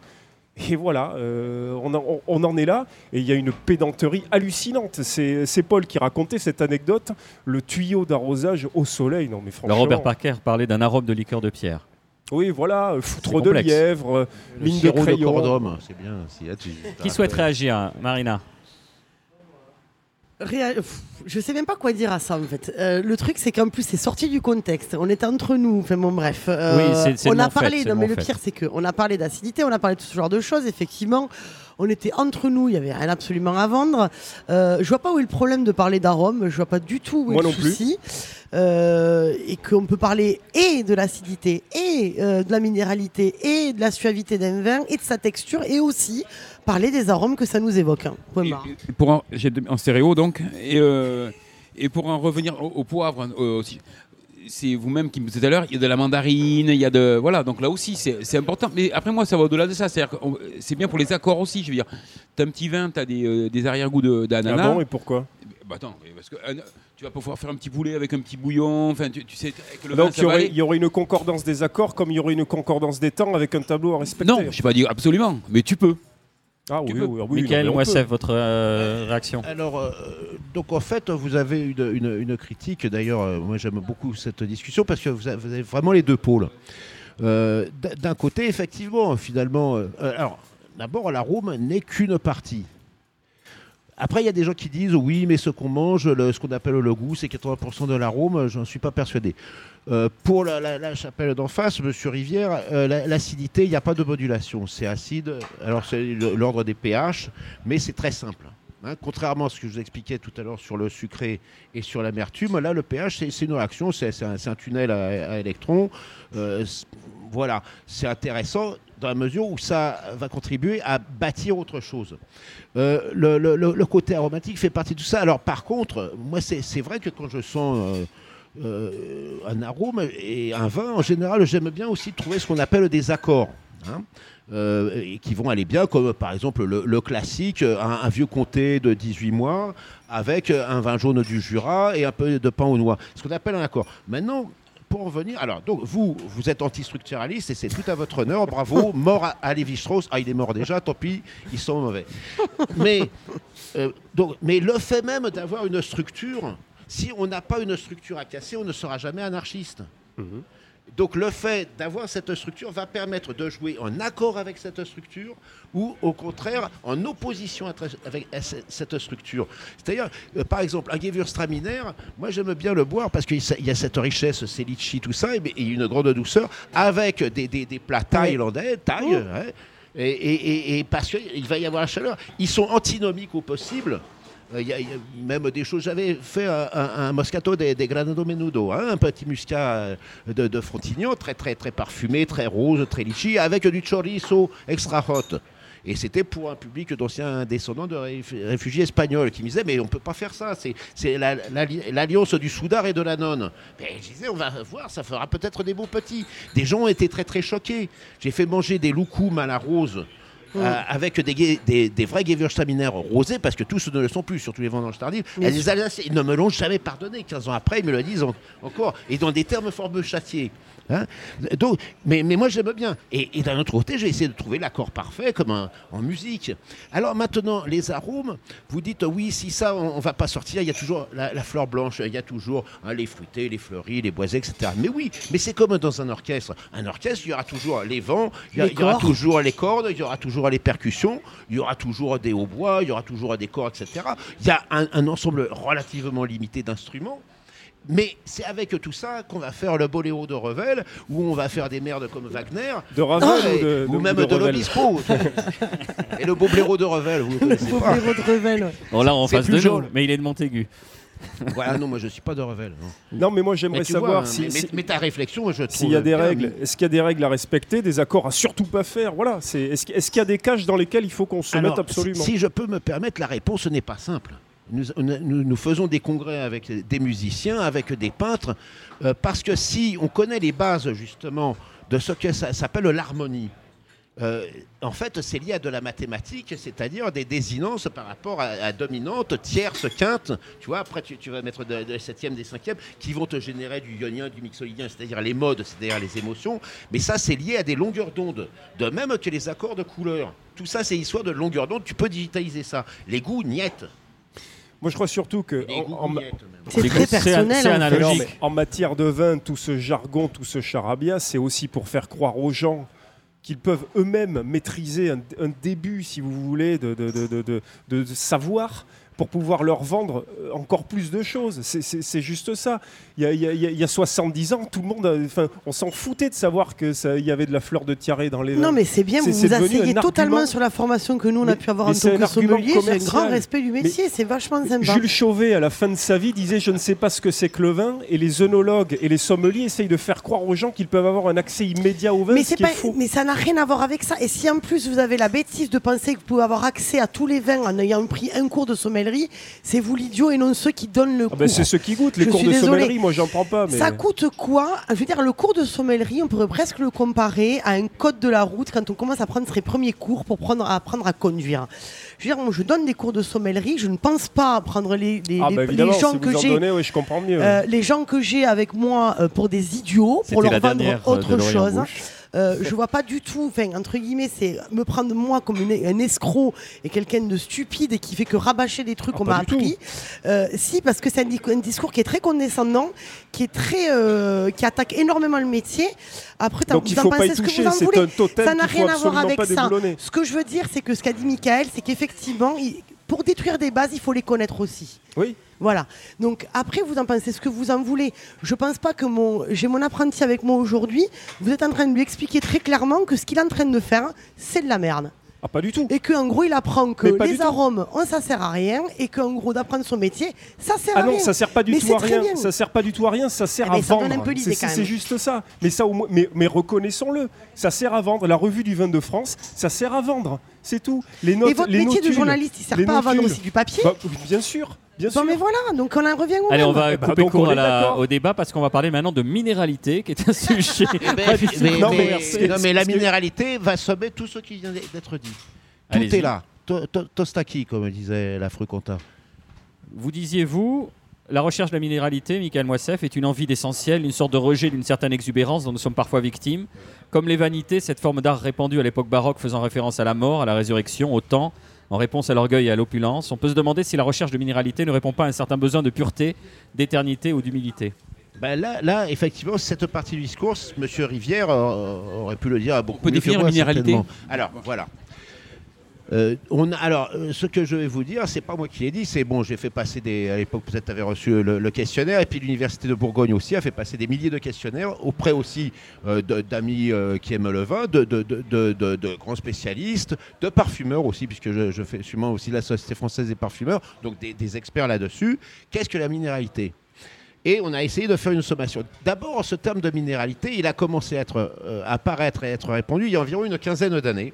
Et voilà, euh, on, en, on, en, est là, et il y a une pédanterie hallucinante. C'est Paul qui racontait cette anecdote, le tuyau d'arrosage au soleil. Non, mais franchement... Robert Parker parlait d'un arôme de liqueur de pierre. Oui, voilà, foutre de lièvre, mine de crayon. c'est bien. Si, là, tu... Qui souhaite réagir, Marina? Réa... Je sais même pas quoi dire à ça en fait. Euh, le truc c'est qu'en plus c'est sorti du contexte. On était entre nous. Enfin bon bref. Euh, oui, c'est on a parlé. Fait, non mais le pire c'est qu'on a parlé d'acidité, on a parlé de tout ce genre de choses. Effectivement, on était entre nous. Il y avait rien absolument à vendre. Euh, je vois pas où est le problème de parler d'arôme. Je vois pas du tout où Moi est le non souci. Euh, et qu'on peut parler et de l'acidité et euh, de la minéralité et de la suavité d'un vin et de sa texture et aussi parler des arômes que ça nous évoque. Hein. Et, et pour en, en, stéréo donc et, euh, et pour en revenir au, au poivre euh, aussi c'est vous-même qui me disiez tout à l'heure, il y a de la mandarine, il y a de voilà, donc là aussi c'est important. Mais après moi ça va au-delà de ça, c'est bien pour les accords aussi. Je veux dire, t'as un petit vin, t'as des, euh, des arrière-goûts d'ananas. Ah bon et pourquoi? Bah attends, parce que euh, tu vas pouvoir faire un petit poulet avec un petit bouillon. Enfin, tu, tu sais que le Donc vin, il y, aurait, il y, aurait, une concordance des accords comme il y aurait une concordance des temps avec un tableau à respecter. Non, je n'ai pas dit absolument, mais tu peux. Ah oui, oui, oui, Michael Moissef, votre euh, réaction Alors, euh, donc en fait, vous avez une, une, une critique. D'ailleurs, euh, moi j'aime beaucoup cette discussion parce que vous avez, vraiment les deux pôles. Euh, D'un côté, effectivement, finalement, alors d'abord, l'arôme n'est qu'une partie. Après, il y a des gens qui disent oui, mais ce qu'on mange, le, ce qu'on appelle le goût, c'est 80% de l'arôme. Je n'en suis pas persuadé. Euh, pour la, chapelle d'en face, Monsieur Rivière, euh, l'acidité, il n'y a pas de modulation. C'est acide. Alors c'est l'ordre des pH, mais c'est très simple. Hein, contrairement à ce que je vous expliquais tout à l'heure sur le sucré et sur l'amertume, là, le pH, c'est une réaction, c'est un, un, tunnel à, électrons. Euh, voilà, c'est intéressant dans la mesure où ça va contribuer à bâtir autre chose. Le, côté aromatique fait partie de tout ça. Alors par contre, moi c'est vrai que quand je sens euh, un arôme et un vin, en général, j'aime bien aussi trouver ce qu'on appelle des accords. Hein euh, et qui vont aller bien, comme par exemple le, le classique, un, un, vieux comté de 18 mois avec un vin jaune du Jura et un peu de pain aux noix. Ce qu'on appelle un accord. Maintenant, pour revenir, alors, donc, vous, vous êtes antistructuraliste et c'est tout à votre honneur, bravo, mort à, à Lévi-Strauss. Ah, il est mort déjà, tant pis, ils sont mauvais. Mais, euh, donc, mais le fait même d'avoir une structure, si on n'a pas une structure à casser, on ne sera jamais anarchiste. Mmh. Donc le fait d'avoir cette structure va permettre de jouer en accord avec cette structure ou au contraire en opposition avec cette structure. C'est-à-dire, euh, par exemple, un Gewürztraminer, moi j'aime bien le boire parce qu'il y a cette richesse, c'est litchi, tout ça, et, et une grande douceur, avec des, des, des plats thaïlandais, thaï, oh. hein, et, et, et, parce qu'il va y avoir la chaleur. Ils sont antinomiques au possible. Il euh, y, a, même des choses. J'avais fait un, Moscato des, des Granado Menudo, hein, un petit muscat de, de, Frontignan, très très très parfumé, très rose, très litchi, avec du chorizo extra hot. Et c'était pour un public d'anciens descendants de réfugiés espagnols qui me disaient Mais on ne peut pas faire ça, c'est l'alliance la, la, du Soudar et de la nonne. Mais je disais On va voir, ça fera peut-être des beaux petits. Des gens étaient très très choqués. J'ai fait manger des loukoums à la rose. Mmh. Euh, avec des, des, des vrais Gewürztraminer rosés, parce que tous ne le sont plus, surtout les vendanges tardives. Et les Alsaciens, ils ne me l'ont jamais pardonné. 15 ans après, ils me le disent en, encore. Et dans des termes fort châtiés. Hein Donc, mais, mais, moi j'aime bien. Et, et d'un autre côté, j'ai essayé de trouver l'accord parfait comme un, en musique. Alors maintenant, les arômes, vous dites oui, si ça, on, on va pas sortir, il y a toujours la, la fleur blanche, il y a toujours hein, les fruités, les fleuris, les boisés, etc. Mais oui, mais c'est comme dans un orchestre. Un orchestre, il y aura toujours les vents, il y, il y aura toujours les cordes, il y aura toujours les percussions, il y aura toujours des hautbois, il y aura toujours des cordes, etc. Il y a un, un ensemble relativement limité d'instruments. Mais c'est avec tout ça qu'on va faire le boléro de Revel, où on va faire des merdes comme Wagner. De Ravel ah, ou, de, ou de, même de, de, l'Obispo. et le boléro de Revel, vous le connaissez le boléro de Revel, ouais. Bon, là, en face de nous, mais il est de Montaigu. Voilà, non, moi je suis pas de Revel. Non, non mais moi j'aimerais savoir vois, si, mais, si, mais, ta réflexion, je trouve. S'il y a des règles, est-ce qu'il y a des règles à respecter, des accords à surtout pas faire? Voilà, est-ce est qu'il y a des caches dans lesquelles il faut qu'on se Alors, mette absolument? si, si je peux me permettre, la réponse n'est pas simple. nous, nous- nous faisons des congrès avec des musiciens, avec des peintres, euh, parce que si on connaît les bases justement de ce que ça s'appelle l'harmonie, euh, en fait, c'est lié à de la mathématique, c'est-à-dire des désinences par rapport à, à dominante, tierce, quinte. Tu vois, après, tu, tu vas mettre de, de septième, des cinquièmes, qui vont te générer du ionien, du mixolydien, c'est-à-dire les modes, c'est-à-dire les émotions. Mais ça, c'est lié à des longueurs d'onde. De même que les accords de couleur. Tout ça, c'est histoire de longueur d'onde. Tu peux digitaliser ça. Les goûts, niette. Moi, je crois surtout que en- en. C'est très personnel. fait. en matière de vin, tout ce jargon, tout ce charabia, c'est aussi pour faire croire aux gens qu'ils peuvent eux-mêmes maîtriser un, début, si vous voulez, de, savoir pour pouvoir leur vendre encore plus de choses. C'est juste ça. Il y, a, y a- il y a- il y a 70 ans, tout le monde, a- enfin, on s'en foutait de savoir que il y avait de la fleur de tiare dans les. Non, mais c'est bien, vous vous asseyez totalement argument. sur la formation que nous, on a Mais- pu avoir en tant que sommelier. J'ai un grand respect du métier, c'est vachement sympa. Jules Chauvet, à la fin de sa vie, disait Je ne sais pas ce que c'est que le vin. Et les œnologues et les sommeliers essayent de faire croire aux gens qu'ils peuvent avoir un accès immédiat au vin, Mais, ce c'est qui pas, est faux. mais ça n'a rien à voir avec ça. Et si en plus vous avez la bêtise de penser que vous pouvez avoir accès à tous les vins en ayant pris un cours de sommellerie, c'est vous l'idiot et non ceux qui donnent le Ah cours. ben, c'est ceux qui goûtent. Les Je cours de sommellerie, moi, j'en prends pas. Mais... Ça coûte quoi Je veux dire, le cours de sommellerie, on pourrait presque le comparer à un code de la route quand on commence à prendre ses premiers cours pour prendre, apprendre à conduire. Je veux dire, moi, je donne des cours de sommellerie, je ne pense pas prendre les, les, Ah, bah, les gens si que j'ai. donnez, oui, je comprends mieux. euh, les gens que j'ai avec moi euh, pour des idiots, pour leur vendre euh, autre chose. Euh, je vois pas du tout, enfin entre guillemets, c'est me prendre moi comme une- un escroc et quelqu'un de stupide et qui fait que rabâcher des trucs Ah, qu'on m'a appris. Euh, si, parce que c'est un, di- un discours qui est très condescendant, qui est très, euh, qui attaque énormément le métier. Après, Donc vous en pensez ce que vous en voulez. Ça n'a rien à voir avec ça. Ce que je veux dire, c'est que ce qu'a dit Michael, c'est qu'effectivement, pour détruire des bases, il faut les connaître aussi. Oui. Voilà. Donc après, vous en pensez ce que vous en voulez. Je pense pas que mon, j'ai mon apprenti avec moi aujourd'hui. Vous êtes en train de lui expliquer très clairement que ce qu'il est en train de faire, c'est de la merde. Ah, pas du tout. Et qu'en gros, il apprend que les arômes, on, ça sert à rien. Et qu'en gros, d'apprendre son métier, ça sert Ah à non, rien. ça sert pas du Mais tout à rien. Ça sert pas du tout à rien. Ça sert Eh à ça vendre. C'est- juste ça. Mais ça, mais reconnaissons-le. Ça sert à vendre. La revue du vin de France, ça sert à vendre. C'est tout. Les notes, Et votre les métier de journaliste, il sert les pas à vendre notules. aussi du papier Bah, bien sûr, bien Non sûr. mais voilà, donc on en revient au Allez, même. on va ben, couper donc, court on à est la- d'accord. au débat parce qu'on va parler maintenant de minéralité, qui est un sujet. Eh ben, pas du tout mais, Non, mais- mais merci. non, mais la minéralité va sommer tout ce qui vient d'être dit. Tout Allez-y. est là. To- to- Tostaki, comme disait la Compta. Vous disiez, vous, la recherche de la minéralité, Michael Moissef, est une envie d'essentiel, une sorte de rejet d'une certaine exubérance dont nous sommes parfois victimes. Comme les vanités, cette forme d'art répandue à l'époque baroque faisant référence à la mort, à la résurrection, au temps, en réponse à l'orgueil et à l'opulence, on peut se demander si la recherche de minéralité ne répond pas à un certain besoin de pureté, d'éternité ou d'humilité. Ben là, là, effectivement, cette partie du discours, M. Rivière euh, aurait pu le dire à beaucoup peut mieux que définir moi, minéralité certainement. Alors, voilà. Euh, alors, euh, ce que je vais vous dire, c'est pas moi qui l'ai dit, c'est bon, j'ai fait passer des. À l'époque, peut-être avais reçu le, questionnaire, et puis l'Université de Bourgogne aussi a fait passer des milliers de questionnaires auprès aussi euh, d'amis qui aiment le vin, de, grands spécialistes, de parfumeurs aussi, puisque je, fais aussi la Société française des parfumeurs, donc des, experts là-dessus. Qu'est-ce que la minéralité? Et on a essayé de faire une sommation. D'abord, ce terme de minéralité, il a commencé à apparaître et à être répandu il y a environ une quinzaine d'années.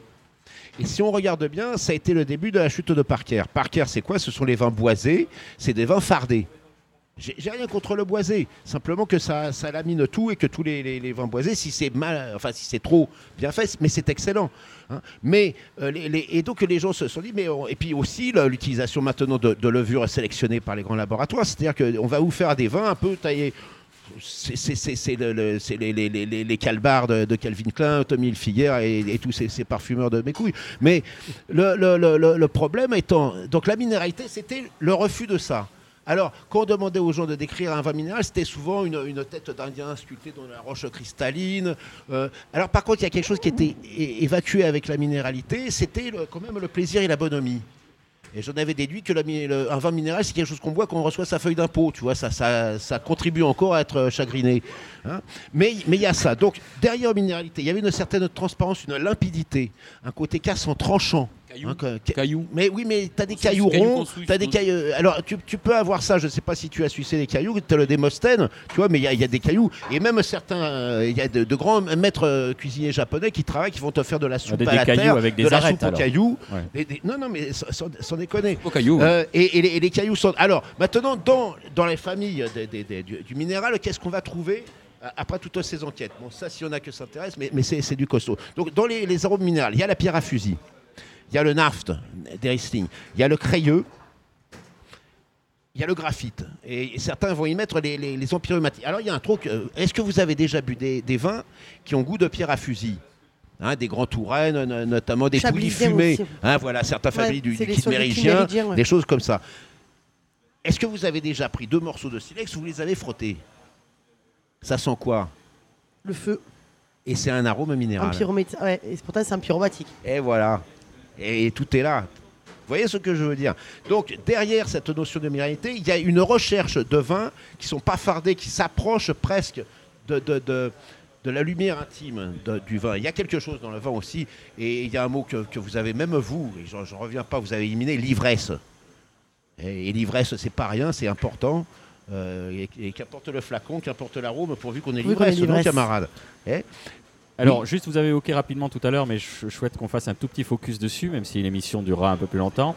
Et si on regarde bien, ça a été le début de la chute de Parker. Parker, c'est quoi? Ce sont les vins boisés, c'est des vins fardés. J'ai rien contre le boisé, simplement que ça, ça lamine tout et que tous les, vins boisés, si c'est mal, enfin si c'est trop bien fait, mais c'est excellent. hein. Mais euh, et donc les gens se sont dit, mais et puis aussi l'utilisation maintenant de, de levures sélectionnées par les grands laboratoires, c'est-à-dire qu'on va vous faire des vins un peu taillés. C'est c'est- c'est- c'est le- le- c'est les, les, calbars de, Calvin Klein, Tommy Hilfiger et, et tous ces, parfumeurs de mes couilles. Mais le, problème étant, donc la minéralité, c'était le refus de ça. Alors, quand on demandait aux gens de décrire un vin minéral, c'était souvent une, tête d'Indien sculptée dans la roche cristalline. Euh, alors, par contre, il y a quelque chose qui était évacué avec la minéralité, c'était quand même le plaisir et la bonhomie. Et j'en avais déduit que la vin minéral, c'est quelque chose qu'on boit quand on reçoit sa feuille d'impôt. Tu vois, ça, ça, ça contribue encore à être euh, chagriné. hein. Mais il y a ça. Donc, derrière minéralité, il y avait une certaine transparence, une limpidité, un côté cassant, tranchant, Caillou. Hein, mais oui, mais t'as des cailloux cailloux ronds, t'as des cailloux. Alors tu, tu peux avoir ça. Je sais pas si tu as sucé des cailloux. T'as le démosthène, tu vois, mais il y, a- il y a des cailloux et même certains, euh, il y a de, de grands maîtres euh, cuisiniers japonais qui travaillent, qui vont te faire de la soupe des- à des la cailloux terre, avec des de la arêtes, soupe aux cailloux. Ouais. Des- des- non, non, mais sans, sans- sans déconner. Au caillou. Euh, et, et les, et les cailloux sont. Alors, maintenant, dans, dans les familles des- des- des- du, du minéral, qu'est-ce qu'on va trouver euh, après toutes ces enquêtes? Bon, ça, si on a que s'intéresse, mais, mais c'est c'est du costaud. Donc, dans les, les arômes minéraux, il y a la pierre à fusil, il y a le naft des il y a le crayeux, il y a le graphite. Et, certains vont y mettre les, les, les empyreumaties. Alors, il y a un truc. euh, Est-ce que vous avez déjà bu des, des vins qui ont goût de pierre à fusil? Hein, des grands Touraines, no- notamment des Chablisien fumées. Hein, voilà, certaines Ouais, familles du, du kit Méridien, ouais. des choses comme ça. Est-ce que vous avez déjà pris deux morceaux de silex, vous les avez frottés? Ça sent quoi? Le feu, Et c'est un arôme minéral. empyromét- ouais, et pourtant c'est empyromatique. Et voilà. Et tout est là. Vous voyez ce que je veux dire? Donc, derrière cette notion de minéralité, il y a une recherche de vins qui sont pas fardés, qui s'approchent presque de, de, de- de la lumière intime du vin. Il y a quelque chose dans le vin aussi, et il y a un mot que, que vous avez, même vous, et j'en reviens pas, vous avez éliminé, l'ivresse. Et, et l'ivresse, c'est pas rien, c'est important. Euh, et et qu'importe le flacon, qu'importe l'arôme, pourvu qu'on ait Pourvu qu'on ait l'ivresse, non, camarade? Eh? Alors, juste, vous avez évoqué rapidement tout à l'heure, mais je, souhaite qu'on fasse un tout petit focus dessus, même si l'émission durera un peu plus longtemps.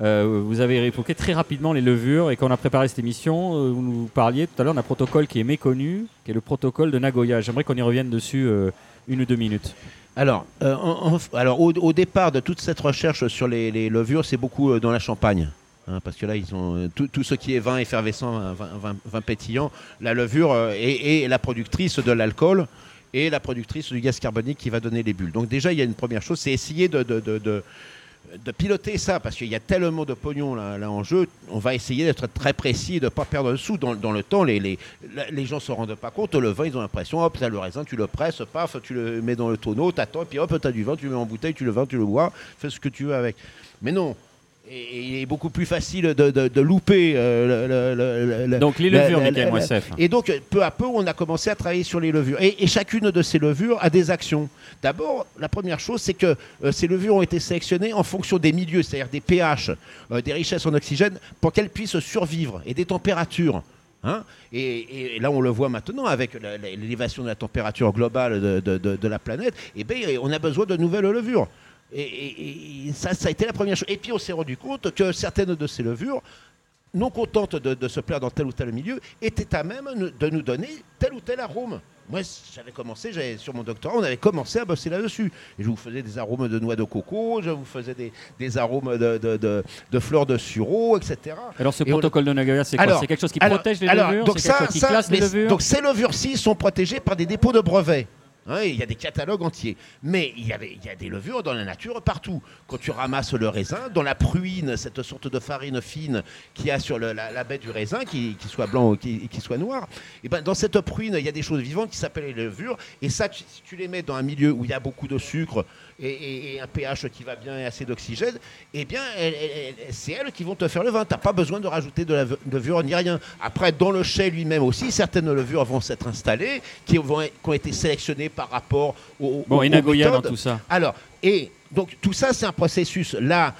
Euh, vous avez évoqué très rapidement les levures, et quand on a préparé cette émission, euh, vous nous parliez tout à l'heure d'un protocole qui est méconnu, qui est le protocole de Nagoya. J'aimerais qu'on y revienne dessus euh, une ou deux minutes. Alors, au, départ de toute cette recherche sur les, levures, c'est beaucoup dans la Champagne. hein, parce que là, ils ont tout, ce qui est vin effervescent, vin, pétillant, la levure est la productrice de l'alcool et la productrice du gaz carbonique qui va donner les bulles. Donc déjà, il y a une première chose, c'est essayer de, piloter ça, parce qu'il y a tellement de pognon là, en jeu, on va essayer d'être très précis et de ne pas perdre le sou. Dans, le temps, les, gens ne se rendent pas compte, le vin, ils ont l'impression, hop, as le raisin, tu le presses, paf, tu le mets dans le tonneau, t'attends, puis hop, tu as du vin, tu le mets en bouteille, tu le vins, tu le bois, fais ce que tu veux avec. Mais non, et, il est beaucoup plus facile de, de- de louper euh, le- le- le- Donc, les levures, Michael Moissef. et donc, peu à peu, on a commencé à travailler sur les levures. Et, et chacune de ces levures a des actions. D'abord, la première chose, c'est que euh, ces levures ont été sélectionnées en fonction des milieux, c'est-à-dire des pH, euh, des richesses en oxygène, pour qu'elles puissent survivre, et des températures. Hein et, et là, on le voit maintenant avec l'élévation de la température globale de, de- de- de la planète. Et ben, on a besoin de nouvelles levures. Et, et- et ça, ça a été la première chose. Et puis, on s'est rendu compte que certaines de ces levures non contentes de, de se plaire dans tel ou tel milieu, étaient à même de nous donner tel ou tel arôme. Moi, j'avais commencé, j'avais, sur mon doctorat, on avait commencé à bosser là-dessus. Et je vous faisais des arômes de noix de coco, je vous faisais des, des arômes de, de- de- de fleurs de sureau, etc. Alors, ce Et on- protocole de Nagoya, c'est quoi C'est quelque chose qui alors- protège les alors, levures donc quelque ça- chose qui ça, classe les levures Donc ces levures-ci sont protégées par des dépôts de brevets. Hein, il y a des catalogues entiers. Mais il y, avait, il y a des levures dans la nature partout. Quand tu ramasses le raisin, dans la pruine, cette sorte de farine fine qu'il y a sur la, baie du raisin, qui, soit blanc ou qui, soit noir, et ben dans cette pruine, il y a des choses vivantes qui s'appellent les levures. Et ça, si tu les mets dans un milieu où il y a beaucoup de sucre et, un pH qui va bien et assez d'oxygène, eh bien, c'est elles qui vont te faire le vin. Tu n'as pas besoin de rajouter de la levure ni rien. Après, dans le chai lui-même aussi, certaines levures vont s'être installées, qui ont été sélectionnées par rapport au. Bon, et Nagoya dans tout ça Alors, et donc tout ça, c'est un processus. Là,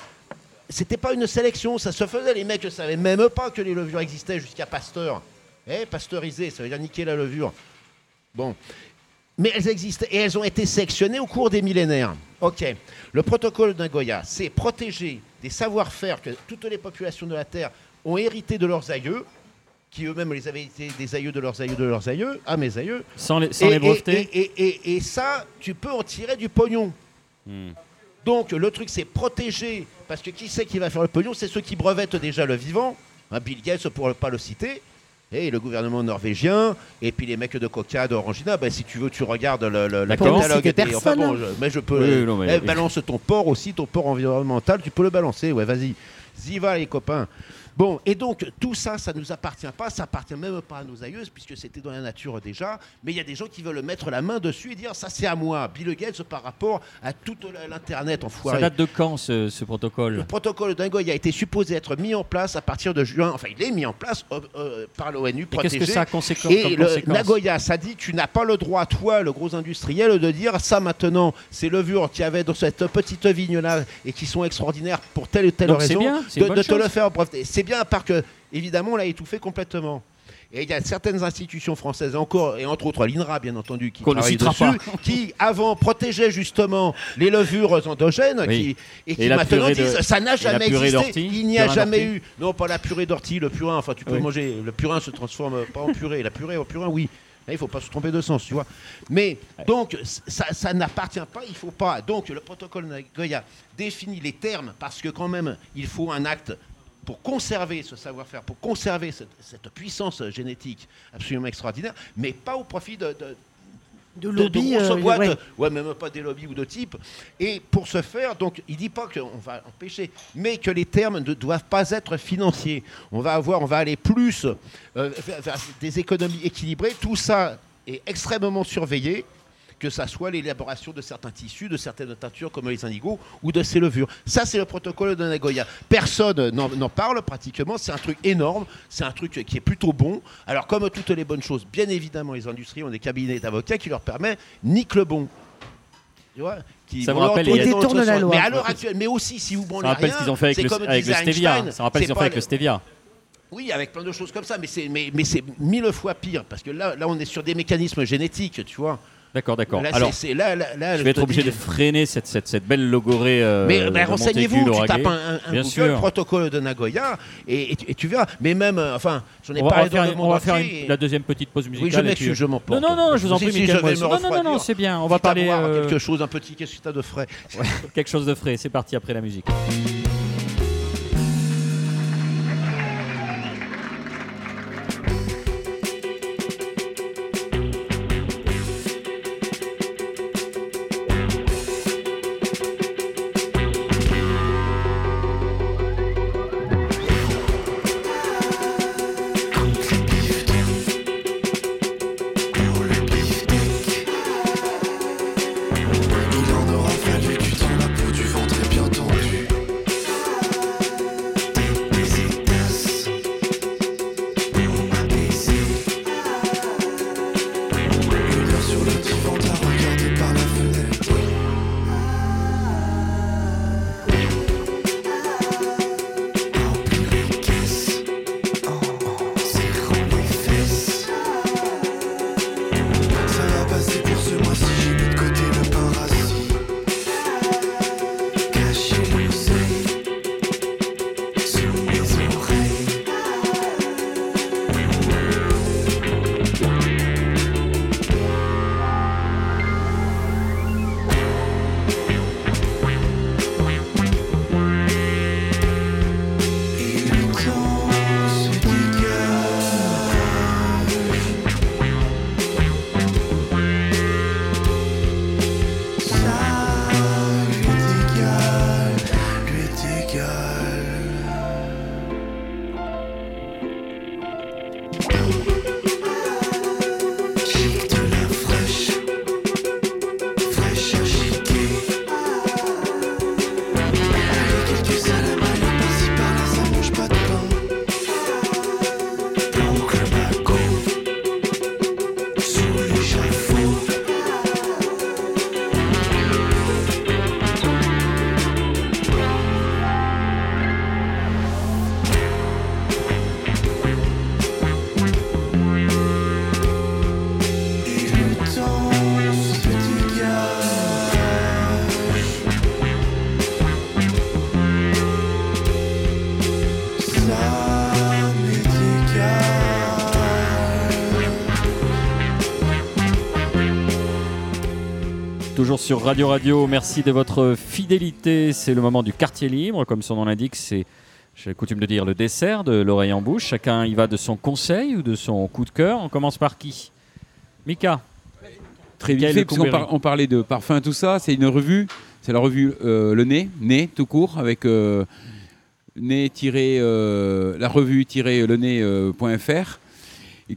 c'était pas une sélection, ça se faisait. Les mecs ne savaient même pas que les levures existaient jusqu'à Pasteur. Eh, pasteurisé, ça veut dire niquer la levure. Bon. Mais elles existent et elles ont été sélectionnées au cours des millénaires. Ok. Le protocole de Nagoya, c'est protéger des savoir-faire que toutes les populations de la Terre ont hérité de leurs aïeux, qui eux-mêmes les avaient été des aïeux de leurs aïeux de leurs aïeux, à mes aïeux. Sans les, sans Et- les breveter Et, et- et- et ça, tu peux en tirer du pognon. Hmm. Donc le truc, c'est protéger, parce que qui c'est qui va faire le pognon? C'est ceux qui brevettent déjà le vivant. Hein, Bill Gates, pour ne pas le citer. Et le gouvernement norvégien, et puis les mecs de Coca, d'Orangina, ben, si tu veux, tu regardes le, le- le D'accord. catalogue. Et- enfin, bon, je- mais je peux. Oui, oui, non, mais- eh, balance ton port aussi, ton port environnemental, tu peux le balancer, ouais, vas-y. Y va les copains. Bon, et donc tout ça, ça ne nous appartient pas, ça appartient même pas à nos aïeux, puisque c'était dans la nature déjà. Mais il y a des gens qui veulent mettre la main dessus et dire ça c'est à moi. Bill Gates par rapport à tout l'internet Ça enfoiré. date de quand ce, ce Le protocole protocole de Nagoya a été supposé être mis en place à partir de juin. Enfin, il est mis en place euh, euh, par l'ONU, protégé. Qu'est-ce que ça a conséquence, Et comme le conséquence? Nagoya, ça dit tu n'as pas le droit, toi, le gros industriel, de dire ça maintenant, ces levures qu'il y avait dans cette petite vigne-là et qui sont extraordinaires pour telle ou telle Donc raison, bien, de, te le faire breveter. C'est bien, à part que, évidemment, on l'a étouffé complètement. Et il y a certaines institutions françaises, encore, et entre autres l'INRA, bien entendu, qui Qu'on ne citera dessus, qui avant protégeaient justement les levures endogènes, Oui. qui, et qui Et maintenant de- disent ça n'a jamais existé, il n'y a jamais eu. Non, pas la purée d'ortie, le purin, enfin tu peux Oui. manger, le purin se transforme pas en purée, la purée en purin, oui. Là, il ne faut pas se tromper de sens, tu vois. Mais donc, ça, ça n'appartient pas, il faut pas. Donc, le protocole Nagoya définit les termes parce que quand même, il faut un acte pour conserver ce savoir-faire, pour conserver cette, cette puissance génétique absolument extraordinaire, mais pas au profit de, de- De de- de lobby. grosses euh, boîtes, ouais. ouais, même pas des lobbies ou de type. Et pour ce faire, donc, il dit pas qu'on va empêcher, mais que les termes ne doivent pas être financiers. On va avoir, on va aller plus euh, vers, vers des économies équilibrées. Tout ça est extrêmement surveillé que ça soit l'élaboration de certains tissus, de certaines teintures comme les indigos ou de ces levures. Ça, c'est le protocole de Nagoya. Personne n'en parle pratiquement. C'est un truc énorme. C'est un truc qui est plutôt bon. Alors, comme toutes les bonnes choses, bien évidemment, les industries ont des cabinets d'avocats qui leur permettent nique le bon. Tu vois qui Ça me vont rappelle, dans Détourne la loi. Mais à l'heure actuelle, mais aussi si vous Ça branlez rappelle rien, ce qu'ils ont fait avec c'est le, comme avec le stevia. Einstein, Ça rappelle ce qu'ils ont fait avec le- le stevia. oui, avec plein de choses comme ça, mais c'est mais, mais c'est mille fois pire parce que là, là, on est sur des mécanismes génétiques, tu vois. D'accord, d'accord. Là, Alors, c'est- c'est- là, là, là, je vais être obligé de freiner cette, cette, cette belle logorée. euh, Mais ben, renseignez-vous, tu tapes un, un Bien Google sûr. protocole de Nagoya et, et tu, et tu verras. Mais même, euh, enfin, j'en ai On parlé va faire, dans le on va faire une- la deuxième petite pause musicale. Oui, je m'excuse, je Non, m'emporte. non, non, je vous en prie, si, Michael je. Non, non, non, non, c'est bien. On va parler euh, quelque chose, un petit, qu'est-ce que t'as de frais quelque chose de frais. C'est parti après la musique. Sur Radio Radio, merci de votre fidélité. C'est le moment du quartier libre, comme son nom l'indique, c'est, j'ai coutume de dire, le dessert de l'oreille en bouche. Chacun y va de son conseil ou de son coup de cœur. On commence par qui? Mika Très vite fait, par- on parlait de parfum, tout ça. C'est une revue, c'est la revue euh, Le Nez, Nez tout court, avec euh, euh, la revue-lenez.fr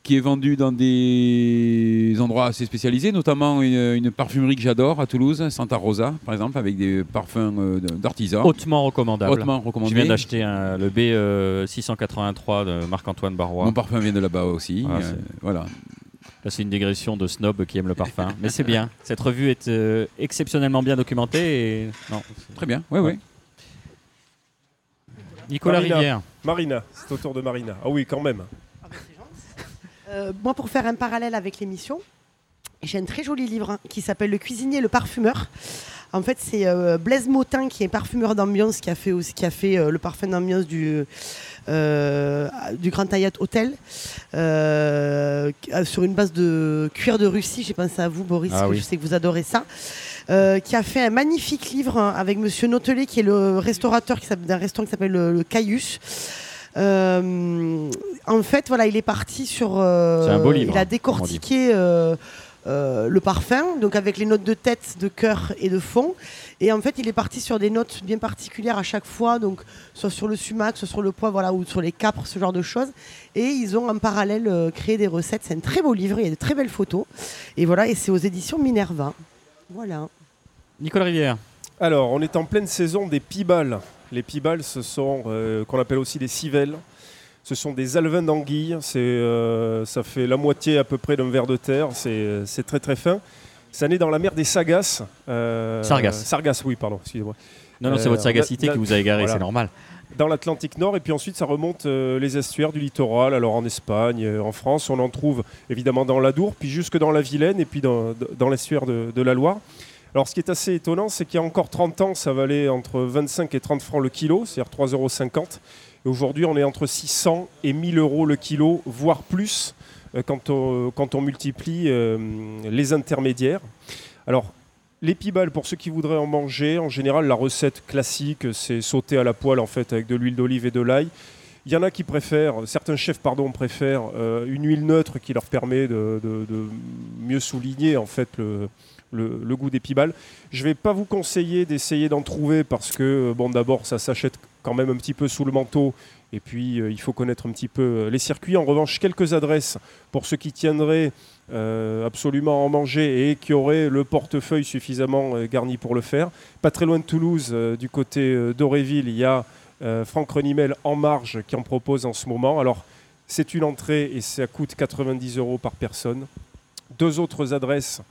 qui est vendue dans des endroits assez spécialisés, notamment une, une parfumerie que j'adore à Toulouse, Santa Rosa, par exemple, avec des parfums euh, d'artisans. Hautement recommandable. Hautement Je recommandé. viens d'acheter le B683 de Marc-Antoine Barrois. Mon parfum vient de là-bas aussi. Ah, euh, c'est- voilà. Là, c'est une digression de snob qui aime le parfum. Mais c'est bien. Cette revue est euh, exceptionnellement bien documentée. Et... Non, c'est- Très bien. Ouais. ouais. Nicolas Marina. Rivière. Marina, c'est au tour de Marina. Ah oui, quand même. Euh, moi, pour faire un parallèle avec l'émission, j'ai un très joli livre hein, qui s'appelle Le cuisinier et le parfumeur. En fait, c'est euh, Blaise Motin qui est parfumeur d'ambiance qui a fait aussi qui a fait euh, le parfum d'ambiance du euh, du Grand Hyatt Hotel sur une base de cuir de Russie. J'ai pensé à vous, Boris, Ah oui. je sais que vous adorez ça. Qui a fait un magnifique livre hein, avec Monsieur Notelet, qui est le restaurateur d'un restaurant qui s'appelle le, le Caius. Euh, en fait, voilà, il est parti sur. euh, C'est un beau livre, Il a hein, décortiqué euh, le parfum, donc avec les notes de tête, de cœur et de fond. Et en fait, il est parti sur des notes bien particulières à chaque fois, donc soit sur le sumac, soit sur le poivre, voilà, ou sur les capres, ce genre de choses. Et ils ont en parallèle euh, créé des recettes. C'est un très beau livre. Il y a de très belles photos. Et voilà, et c'est aux éditions Minerva. Voilà. Nicolas Rivière. Alors, on est en pleine saison des pibales. Les pibales, ce sont euh, qu'on appelle aussi des civelles. Ce sont des alevins d'anguille. C'est, euh, ça fait la moitié à peu près d'un verre de terre. C'est, c'est très très fin. Ça naît dans la mer des Sagas. euh, Sargasses. Sargasses, oui, pardon, excusez-moi. Non, non, c'est Euh, votre sagacité qui vous a égaré, voilà. c'est normal. Dans l'Atlantique Nord, et puis ensuite ça remonte euh, les estuaires du littoral. Alors en Espagne, euh, en France, on en trouve évidemment dans l'Adour, puis jusque dans la Vilaine, et puis dans, dans l'estuaire de, de la Loire. Alors ce qui est assez étonnant, c'est qu'il y a encore 30 ans, ça valait entre 25 et 30 francs le kilo, c'est-à-dire 3,50 euros. Et aujourd'hui, on est entre 600 et 1000 euros le kilo, voire plus, euh, quand, on, multiplie euh, les intermédiaires. Alors, les pibales, pour ceux qui voudraient en manger, en général, la recette classique, c'est sauter à la poêle en fait avec de l'huile d'olive et de l'ail. Il y en a qui préfèrent, certains chefs pardon préfèrent euh, une huile neutre qui leur permet de- de mieux souligner en fait le, le- goût des pibales. Je ne vais pas vous conseiller d'essayer d'en trouver parce que bon d'abord ça s'achète quand même un petit peu sous le manteau et puis euh, il faut connaître un petit peu euh, les circuits. En revanche, quelques adresses pour ceux qui tiendraient euh, absolument à en manger et qui auraient le portefeuille suffisamment euh, garni pour le faire. Pas très loin de Toulouse, euh, du côté euh, d'Auréville, il y a euh, Franck Renimel en marge qui en propose en ce moment. Alors, c'est une entrée et ça coûte 90 euros par personne. Deux autres adresses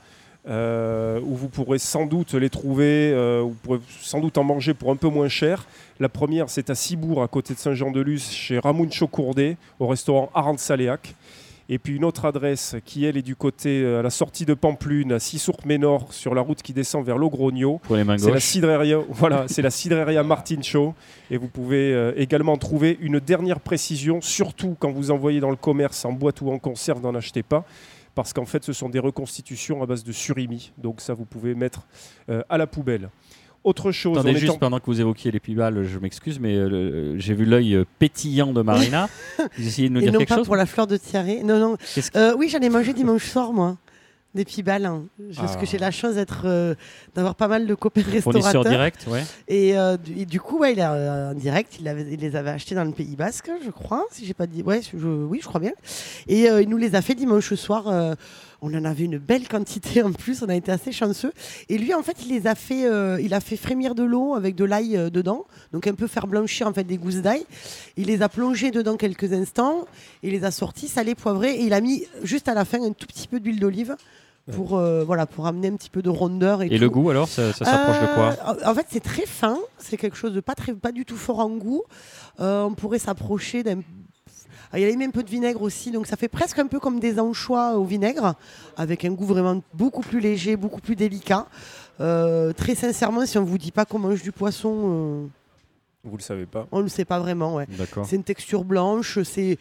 euh, où vous pourrez sans doute les trouver, euh, vous pourrez sans doute en manger pour un peu moins cher. La première, c'est à Cibourg, à côté de Saint-Jean-de-Luz, chez Ramoun Chocourdet, au restaurant Arendt-Saléac. Et puis une autre adresse qui, elle, est du côté, euh, à la sortie de Pamplune, à Sissourc-Ménor, sur la route qui descend vers Logrogno. Pour les mains C'est la cidreria, voilà, c'est la cidreria Martin Show. Et vous pouvez euh, également trouver une dernière précision, surtout quand vous envoyez dans le commerce en boîte ou en conserve, n'en achetez pas. Parce qu'en fait, ce sont des reconstitutions à base de surimi. Donc ça, vous pouvez mettre euh, à la poubelle. Autre chose, Attendez, juste en- pendant que vous évoquiez les pibales, je m'excuse, mais euh, j'ai vu l'œil euh, pétillant de Marina. vous essayez de nous Et dire non quelque pas chose pour la fleur de tiare. Non, non. Qu'est-ce que- Euh, oui, j'en ai mangé dimanche soir, moi. Des pibales. hein. Parce Ah. que j'ai la chance d'être, euh, d'avoir pas mal de copains restaurateurs. direct, ouais. Et, euh, du, et du coup, ouais, il a, euh, en direct, il, avait- il les avait achetés dans le Pays Basque, je crois. Si j'ai pas dit, ouais, je- oui, je crois bien. Et euh, il nous les a fait dimanche soir. on en avait une belle quantité en plus. On a été assez chanceux. Et lui, en fait, il les a fait, il a fait frémir de l'eau avec de l'ail dedans, donc un peu faire blanchir en fait des gousses d'ail. Il les a plongés dedans quelques instants. Il les a sortis salés, poivrés. Et il a mis juste à la fin un tout petit peu d'huile d'olive. Pour, euh, voilà, pour amener un petit peu de rondeur. Et, Et le goût alors, ça, ça s'approche de quoi Euh, En fait, c'est très fin. C'est quelque chose de pas, très, pas du tout fort en goût. Euh, on pourrait s'approcher d'un. Ah, Il a mis un peu de vinaigre aussi, donc ça fait presque un peu comme des anchois au vinaigre, avec un goût vraiment beaucoup plus léger, beaucoup plus délicat. Euh, très sincèrement, si on vous dit pas qu'on mange du poisson, Vous le savez pas. on ne le sait pas vraiment. Ouais. D'accord. C'est une texture blanche, c'est.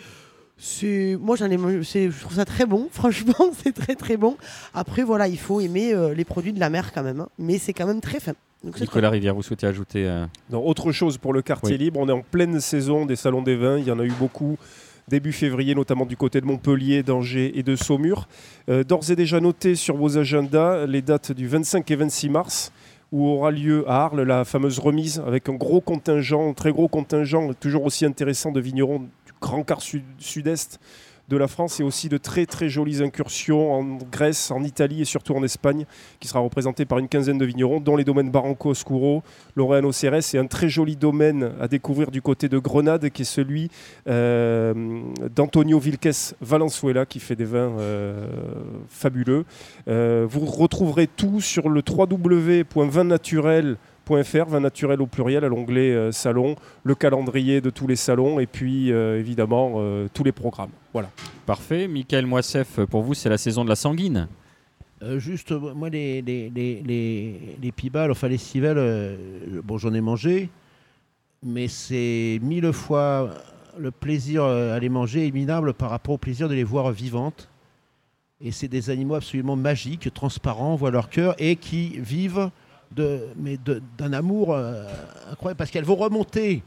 C'est- Moi, j'en ai je trouve ça très bon, franchement, c'est très très bon. Après, voilà, il faut aimer euh, les produits de la mer quand même, hein. mais c'est quand même très fin. Donc, Nicolas Rivière, vous souhaitez ajouter euh, Non, autre chose pour le quartier Oui. libre, on est en pleine saison des salons des vins, il y en a eu beaucoup début février, notamment du côté de Montpellier, d'Angers et de Saumur. Euh, D'ores et déjà noté sur vos agendas les dates du 25 et 26 mars, où aura lieu à Arles la fameuse remise avec un gros contingent, un très gros contingent, toujours aussi intéressant de vignerons grand quart sud- sud-est de la France et aussi de très très jolies incursions en Grèce, en Italie et surtout en Espagne, qui sera représenté par une quinzaine de vignerons, dont les domaines Barranco Oscuro, Laureano Ceres et un très joli domaine à découvrir du côté de Grenade, qui est celui euh, d'Antonio Vilques Valenzuela, qui fait des vins euh, fabuleux. Euh, vous retrouverez tout sur le www.vinnaturel.fr, vin naturel au pluriel, à l'onglet euh, salon, le calendrier de tous les salons et puis euh, évidemment euh, tous les programmes. Voilà. Parfait. Michael Moissef, pour vous, c'est la saison de la sanguine. Euh, juste, moi, les, les, les, les, les pibales, enfin les civelles, euh, bon, j'en ai mangé, mais c'est mille fois le plaisir à les manger est minable par rapport au plaisir de les voir vivantes. Et c'est des animaux absolument magiques, transparents, on voit leur cœur, et qui vivent de, mais de- d'un amour euh, incroyable, parce qu'elles vont remonter.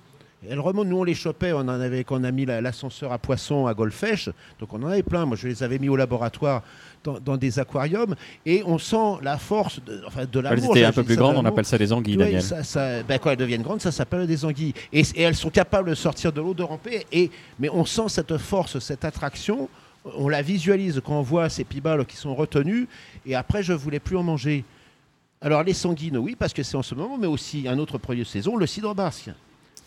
Elles remontent, nous on les chopait, on en avait, quand on a mis la- l'ascenseur à poissons à Golfech, donc on en avait plein. Moi je les avais mis au laboratoire dans, dans des aquariums, et on sent la force de, enfin, de Elles l'amour. étaient ça, un peu plus grandes, on appelle ça des anguilles, Daniel. ça- ça- ben, quand elles deviennent grandes, ça s'appelle des anguilles. Et, et elles sont capables de sortir de l'eau, de ramper. Et, mais on sent cette force, cette attraction. On la visualise quand on voit ces pibales qui sont retenues. Et après, je voulais plus en manger. Alors les sanguines, oui, parce que c'est en ce moment, mais aussi un autre produit de saison, le cidre basque.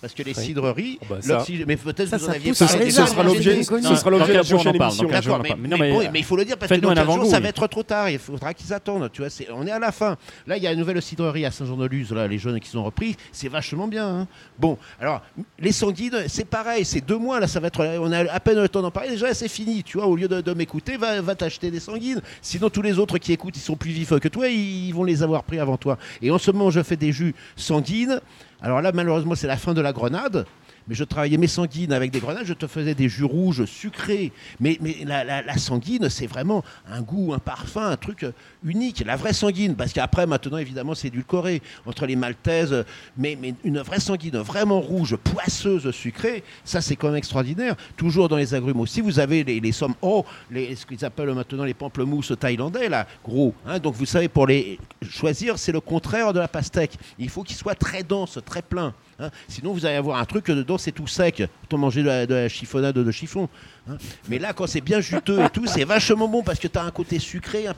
Parce que les Oui. cidreries, Oh, bah, ça- mais peut-être vous en ça aviez parlé ce sera l'objet de la 15 jours, on en prochaine émission. 15 jours, on en D'accord, mais, parle. Mais mais non, mais, bon, mais il faut le dire parce que dans un 15 jours, ça va être trop tard. Il faudra qu'ils attendent. Tu vois, c'est- on est à la fin. Là, il y a une nouvelle cidrerie à Saint-Jean-de-Luz, là, les jeunes qui sont repris. C'est vachement bien. hein. Bon, alors, les sanguines, c'est pareil. C'est deux mois. Là, ça va être. On a à peine le temps d'en parler. Déjà, c'est fini. Tu vois, au lieu de, de m'écouter, va, va t'acheter des sanguines. Sinon, tous les autres qui écoutent, ils sont plus vifs que toi. Ils vont les avoir pris avant toi. Et en ce moment, je fais des jus sanguines. Alors là, malheureusement, c'est la fin de la grenade. Mais je travaillais mes sanguines avec des grenades, je te faisais des jus rouges sucrés. Mais, la sanguine, c'est vraiment un goût, un parfum, un truc euh, unique. La vraie sanguine, parce qu'après, maintenant, évidemment, c'est édulcoré entre les maltaises. Mais, mais une vraie sanguine, vraiment rouge, poisseuse, sucrée, ça, c'est quand même extraordinaire. Toujours dans les agrumes aussi, vous avez les, les sommes oh, les, ce qu'ils appellent maintenant les pamplemousses thaïlandais, là, gros. hein. donc, vous savez, pour les choisir, c'est le contraire de la pastèque. Il faut qu'il soit très dense, très plein. hein. Sinon, vous allez avoir un truc dedans, c'est tout sec. Autant manger de la, de la chiffonnade de chiffon. Hein. Mais là, quand c'est bien juteux et tout, c'est vachement bon parce que tu as un côté sucré. un-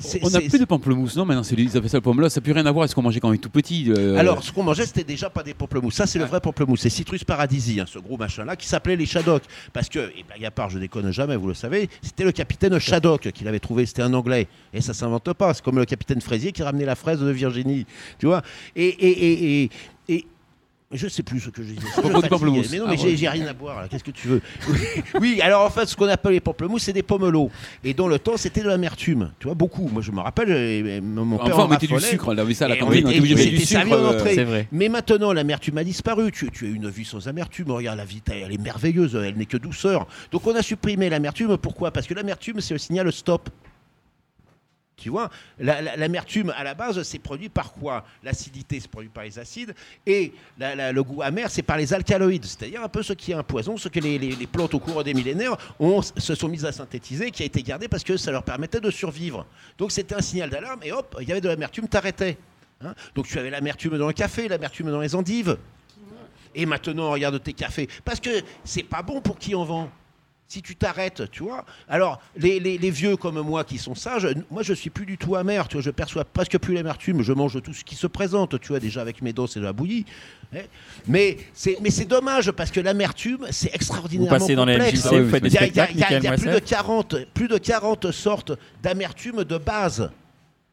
c'est- On n'a plus de pamplemousse, non Maintenant, ils appellent ça le pomme. Ça n'a plus rien à voir avec ce qu'on mangeait quand on était tout petit. euh, Alors, ce qu'on mangeait, c'était déjà pas des pamplemousses. Ça, c'est le vrai pamplemousse. C'est Citrus Paradisi, hein, ce gros machin-là, qui s'appelait les Shaddock. Parce que, et blague à part, je déconne jamais, vous le savez, c'était le capitaine Shaddock qui l'avait trouvé. C'était un anglais. Et ça s'invente pas. C'est comme le capitaine Fraisier qui ramenait la fraise de Virginie. Tu vois Et. et, et, et, et- je sais plus ce que je disais. Je pamplemousse. Mais non, Ah mais ouais. j'ai- rien à boire. Qu'est-ce que tu veux? Oui, alors en fait, ce qu'on appelle les pamplemousses, c'est des pomelos. Et dans le temps, c'était de l'amertume. Tu vois, beaucoup. Moi, je me rappelle, mon père Enfin, en on mettait du sucre, on avait ça à la cantine, on était- du sucre. euh, entrée. C'est vrai. Mais maintenant, l'amertume a disparu. Tu, tu as une vie sans amertume. Regarde, la vie, elle est merveilleuse. Elle n'est que douceur. Donc, on a supprimé l'amertume. Pourquoi? Parce que l'amertume, c'est le signal stop. Tu vois, La- la- l'amertume à la base, c'est produit par quoi? L'acidité, c'est produit par les acides, et le goût amer, c'est par les alcaloïdes, c'est-à-dire un peu ce qui est un poison, ce que les, plantes au cours des millénaires se sont mises à synthétiser, qui a été gardé parce que ça leur permettait de survivre. Donc c'était un signal d'alarme, et hop, il y avait de l'amertume, t'arrêtais. Hein Donc tu avais l'amertume dans le café, l'amertume dans les endives. Et maintenant, regarde tes cafés. Parce que c'est pas bon pour qui en vend. Si tu t'arrêtes, tu vois. Alors, les, les- les vieux comme moi qui sont sages, moi je suis plus du tout amer, tu vois, je perçois presque plus l'amertume, je mange tout ce qui se présente, tu vois, déjà avec mes dents c'est de la bouillie. hein. Mais c'est mais c'est dommage parce que l'amertume c'est Vous extraordinairement passez dans la complexe. Vous faites des Il y a, y a- y a- y plus de Moissef 40, plus de 40 sortes d'amertume de base.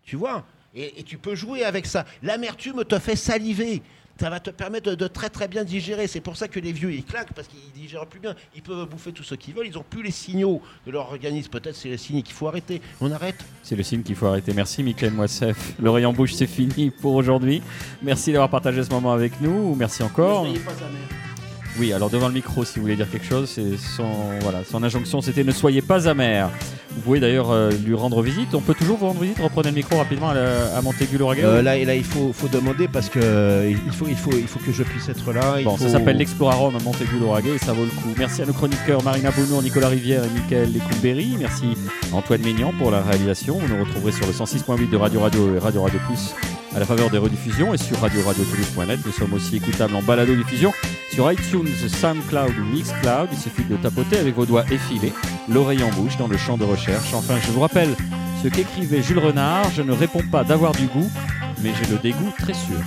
Tu vois et, et tu peux jouer avec ça. L'amertume te fait saliver. Ça va te permettre de, de très très bien digérer. C'est pour ça que les vieux ils claquent parce qu'ils digèrent plus bien. Ils peuvent bouffer tout ce qu'ils veulent. Ils n'ont plus les signaux de leur organisme. Peut-être c'est le signe qu'il faut arrêter. On arrête. C'est le signe qu'il faut arrêter. Merci Michael Moissef. Le rayon bouche, c'est fini pour aujourd'hui. Merci d'avoir partagé ce moment avec nous. Merci encore. Ne soyez pas amer. Oui, alors devant le micro, si vous voulez dire quelque chose, c'est son, voilà, son injonction, c'était ne soyez pas amer. Vous pouvez d'ailleurs euh, lui rendre visite. On peut toujours vous rendre visite. Reprenez le micro rapidement à, à Montaigu-Lauragais. Euh, là, et là, il faut, faut demander parce que euh, il, faut, il, faut, il faut que je puisse être là. il Bon, faut- ça s'appelle l'Explorarum à Montaigu-Lauragais et ça vaut le coup. Merci à nos chroniqueurs Marina Bounour, Nicolas Rivière et Michael Lécoulberry. Merci à Antoine Ménian pour la réalisation. Vous nous retrouverez sur le 106.8 de Radio Radio et Radio Radio Plus à la faveur des rediffusions et sur radio-radio-toulouse.net. Nous sommes aussi écoutables en balado-diffusion sur iTunes, SoundCloud ou Mixcloud. Il suffit de tapoter avec vos doigts effilés, l'oreille en bouche dans le champ de recherche. Enfin, je vous rappelle ce qu'écrivait Jules Renard Je ne réponds pas d'avoir du goût, mais j'ai le dégoût très sûr.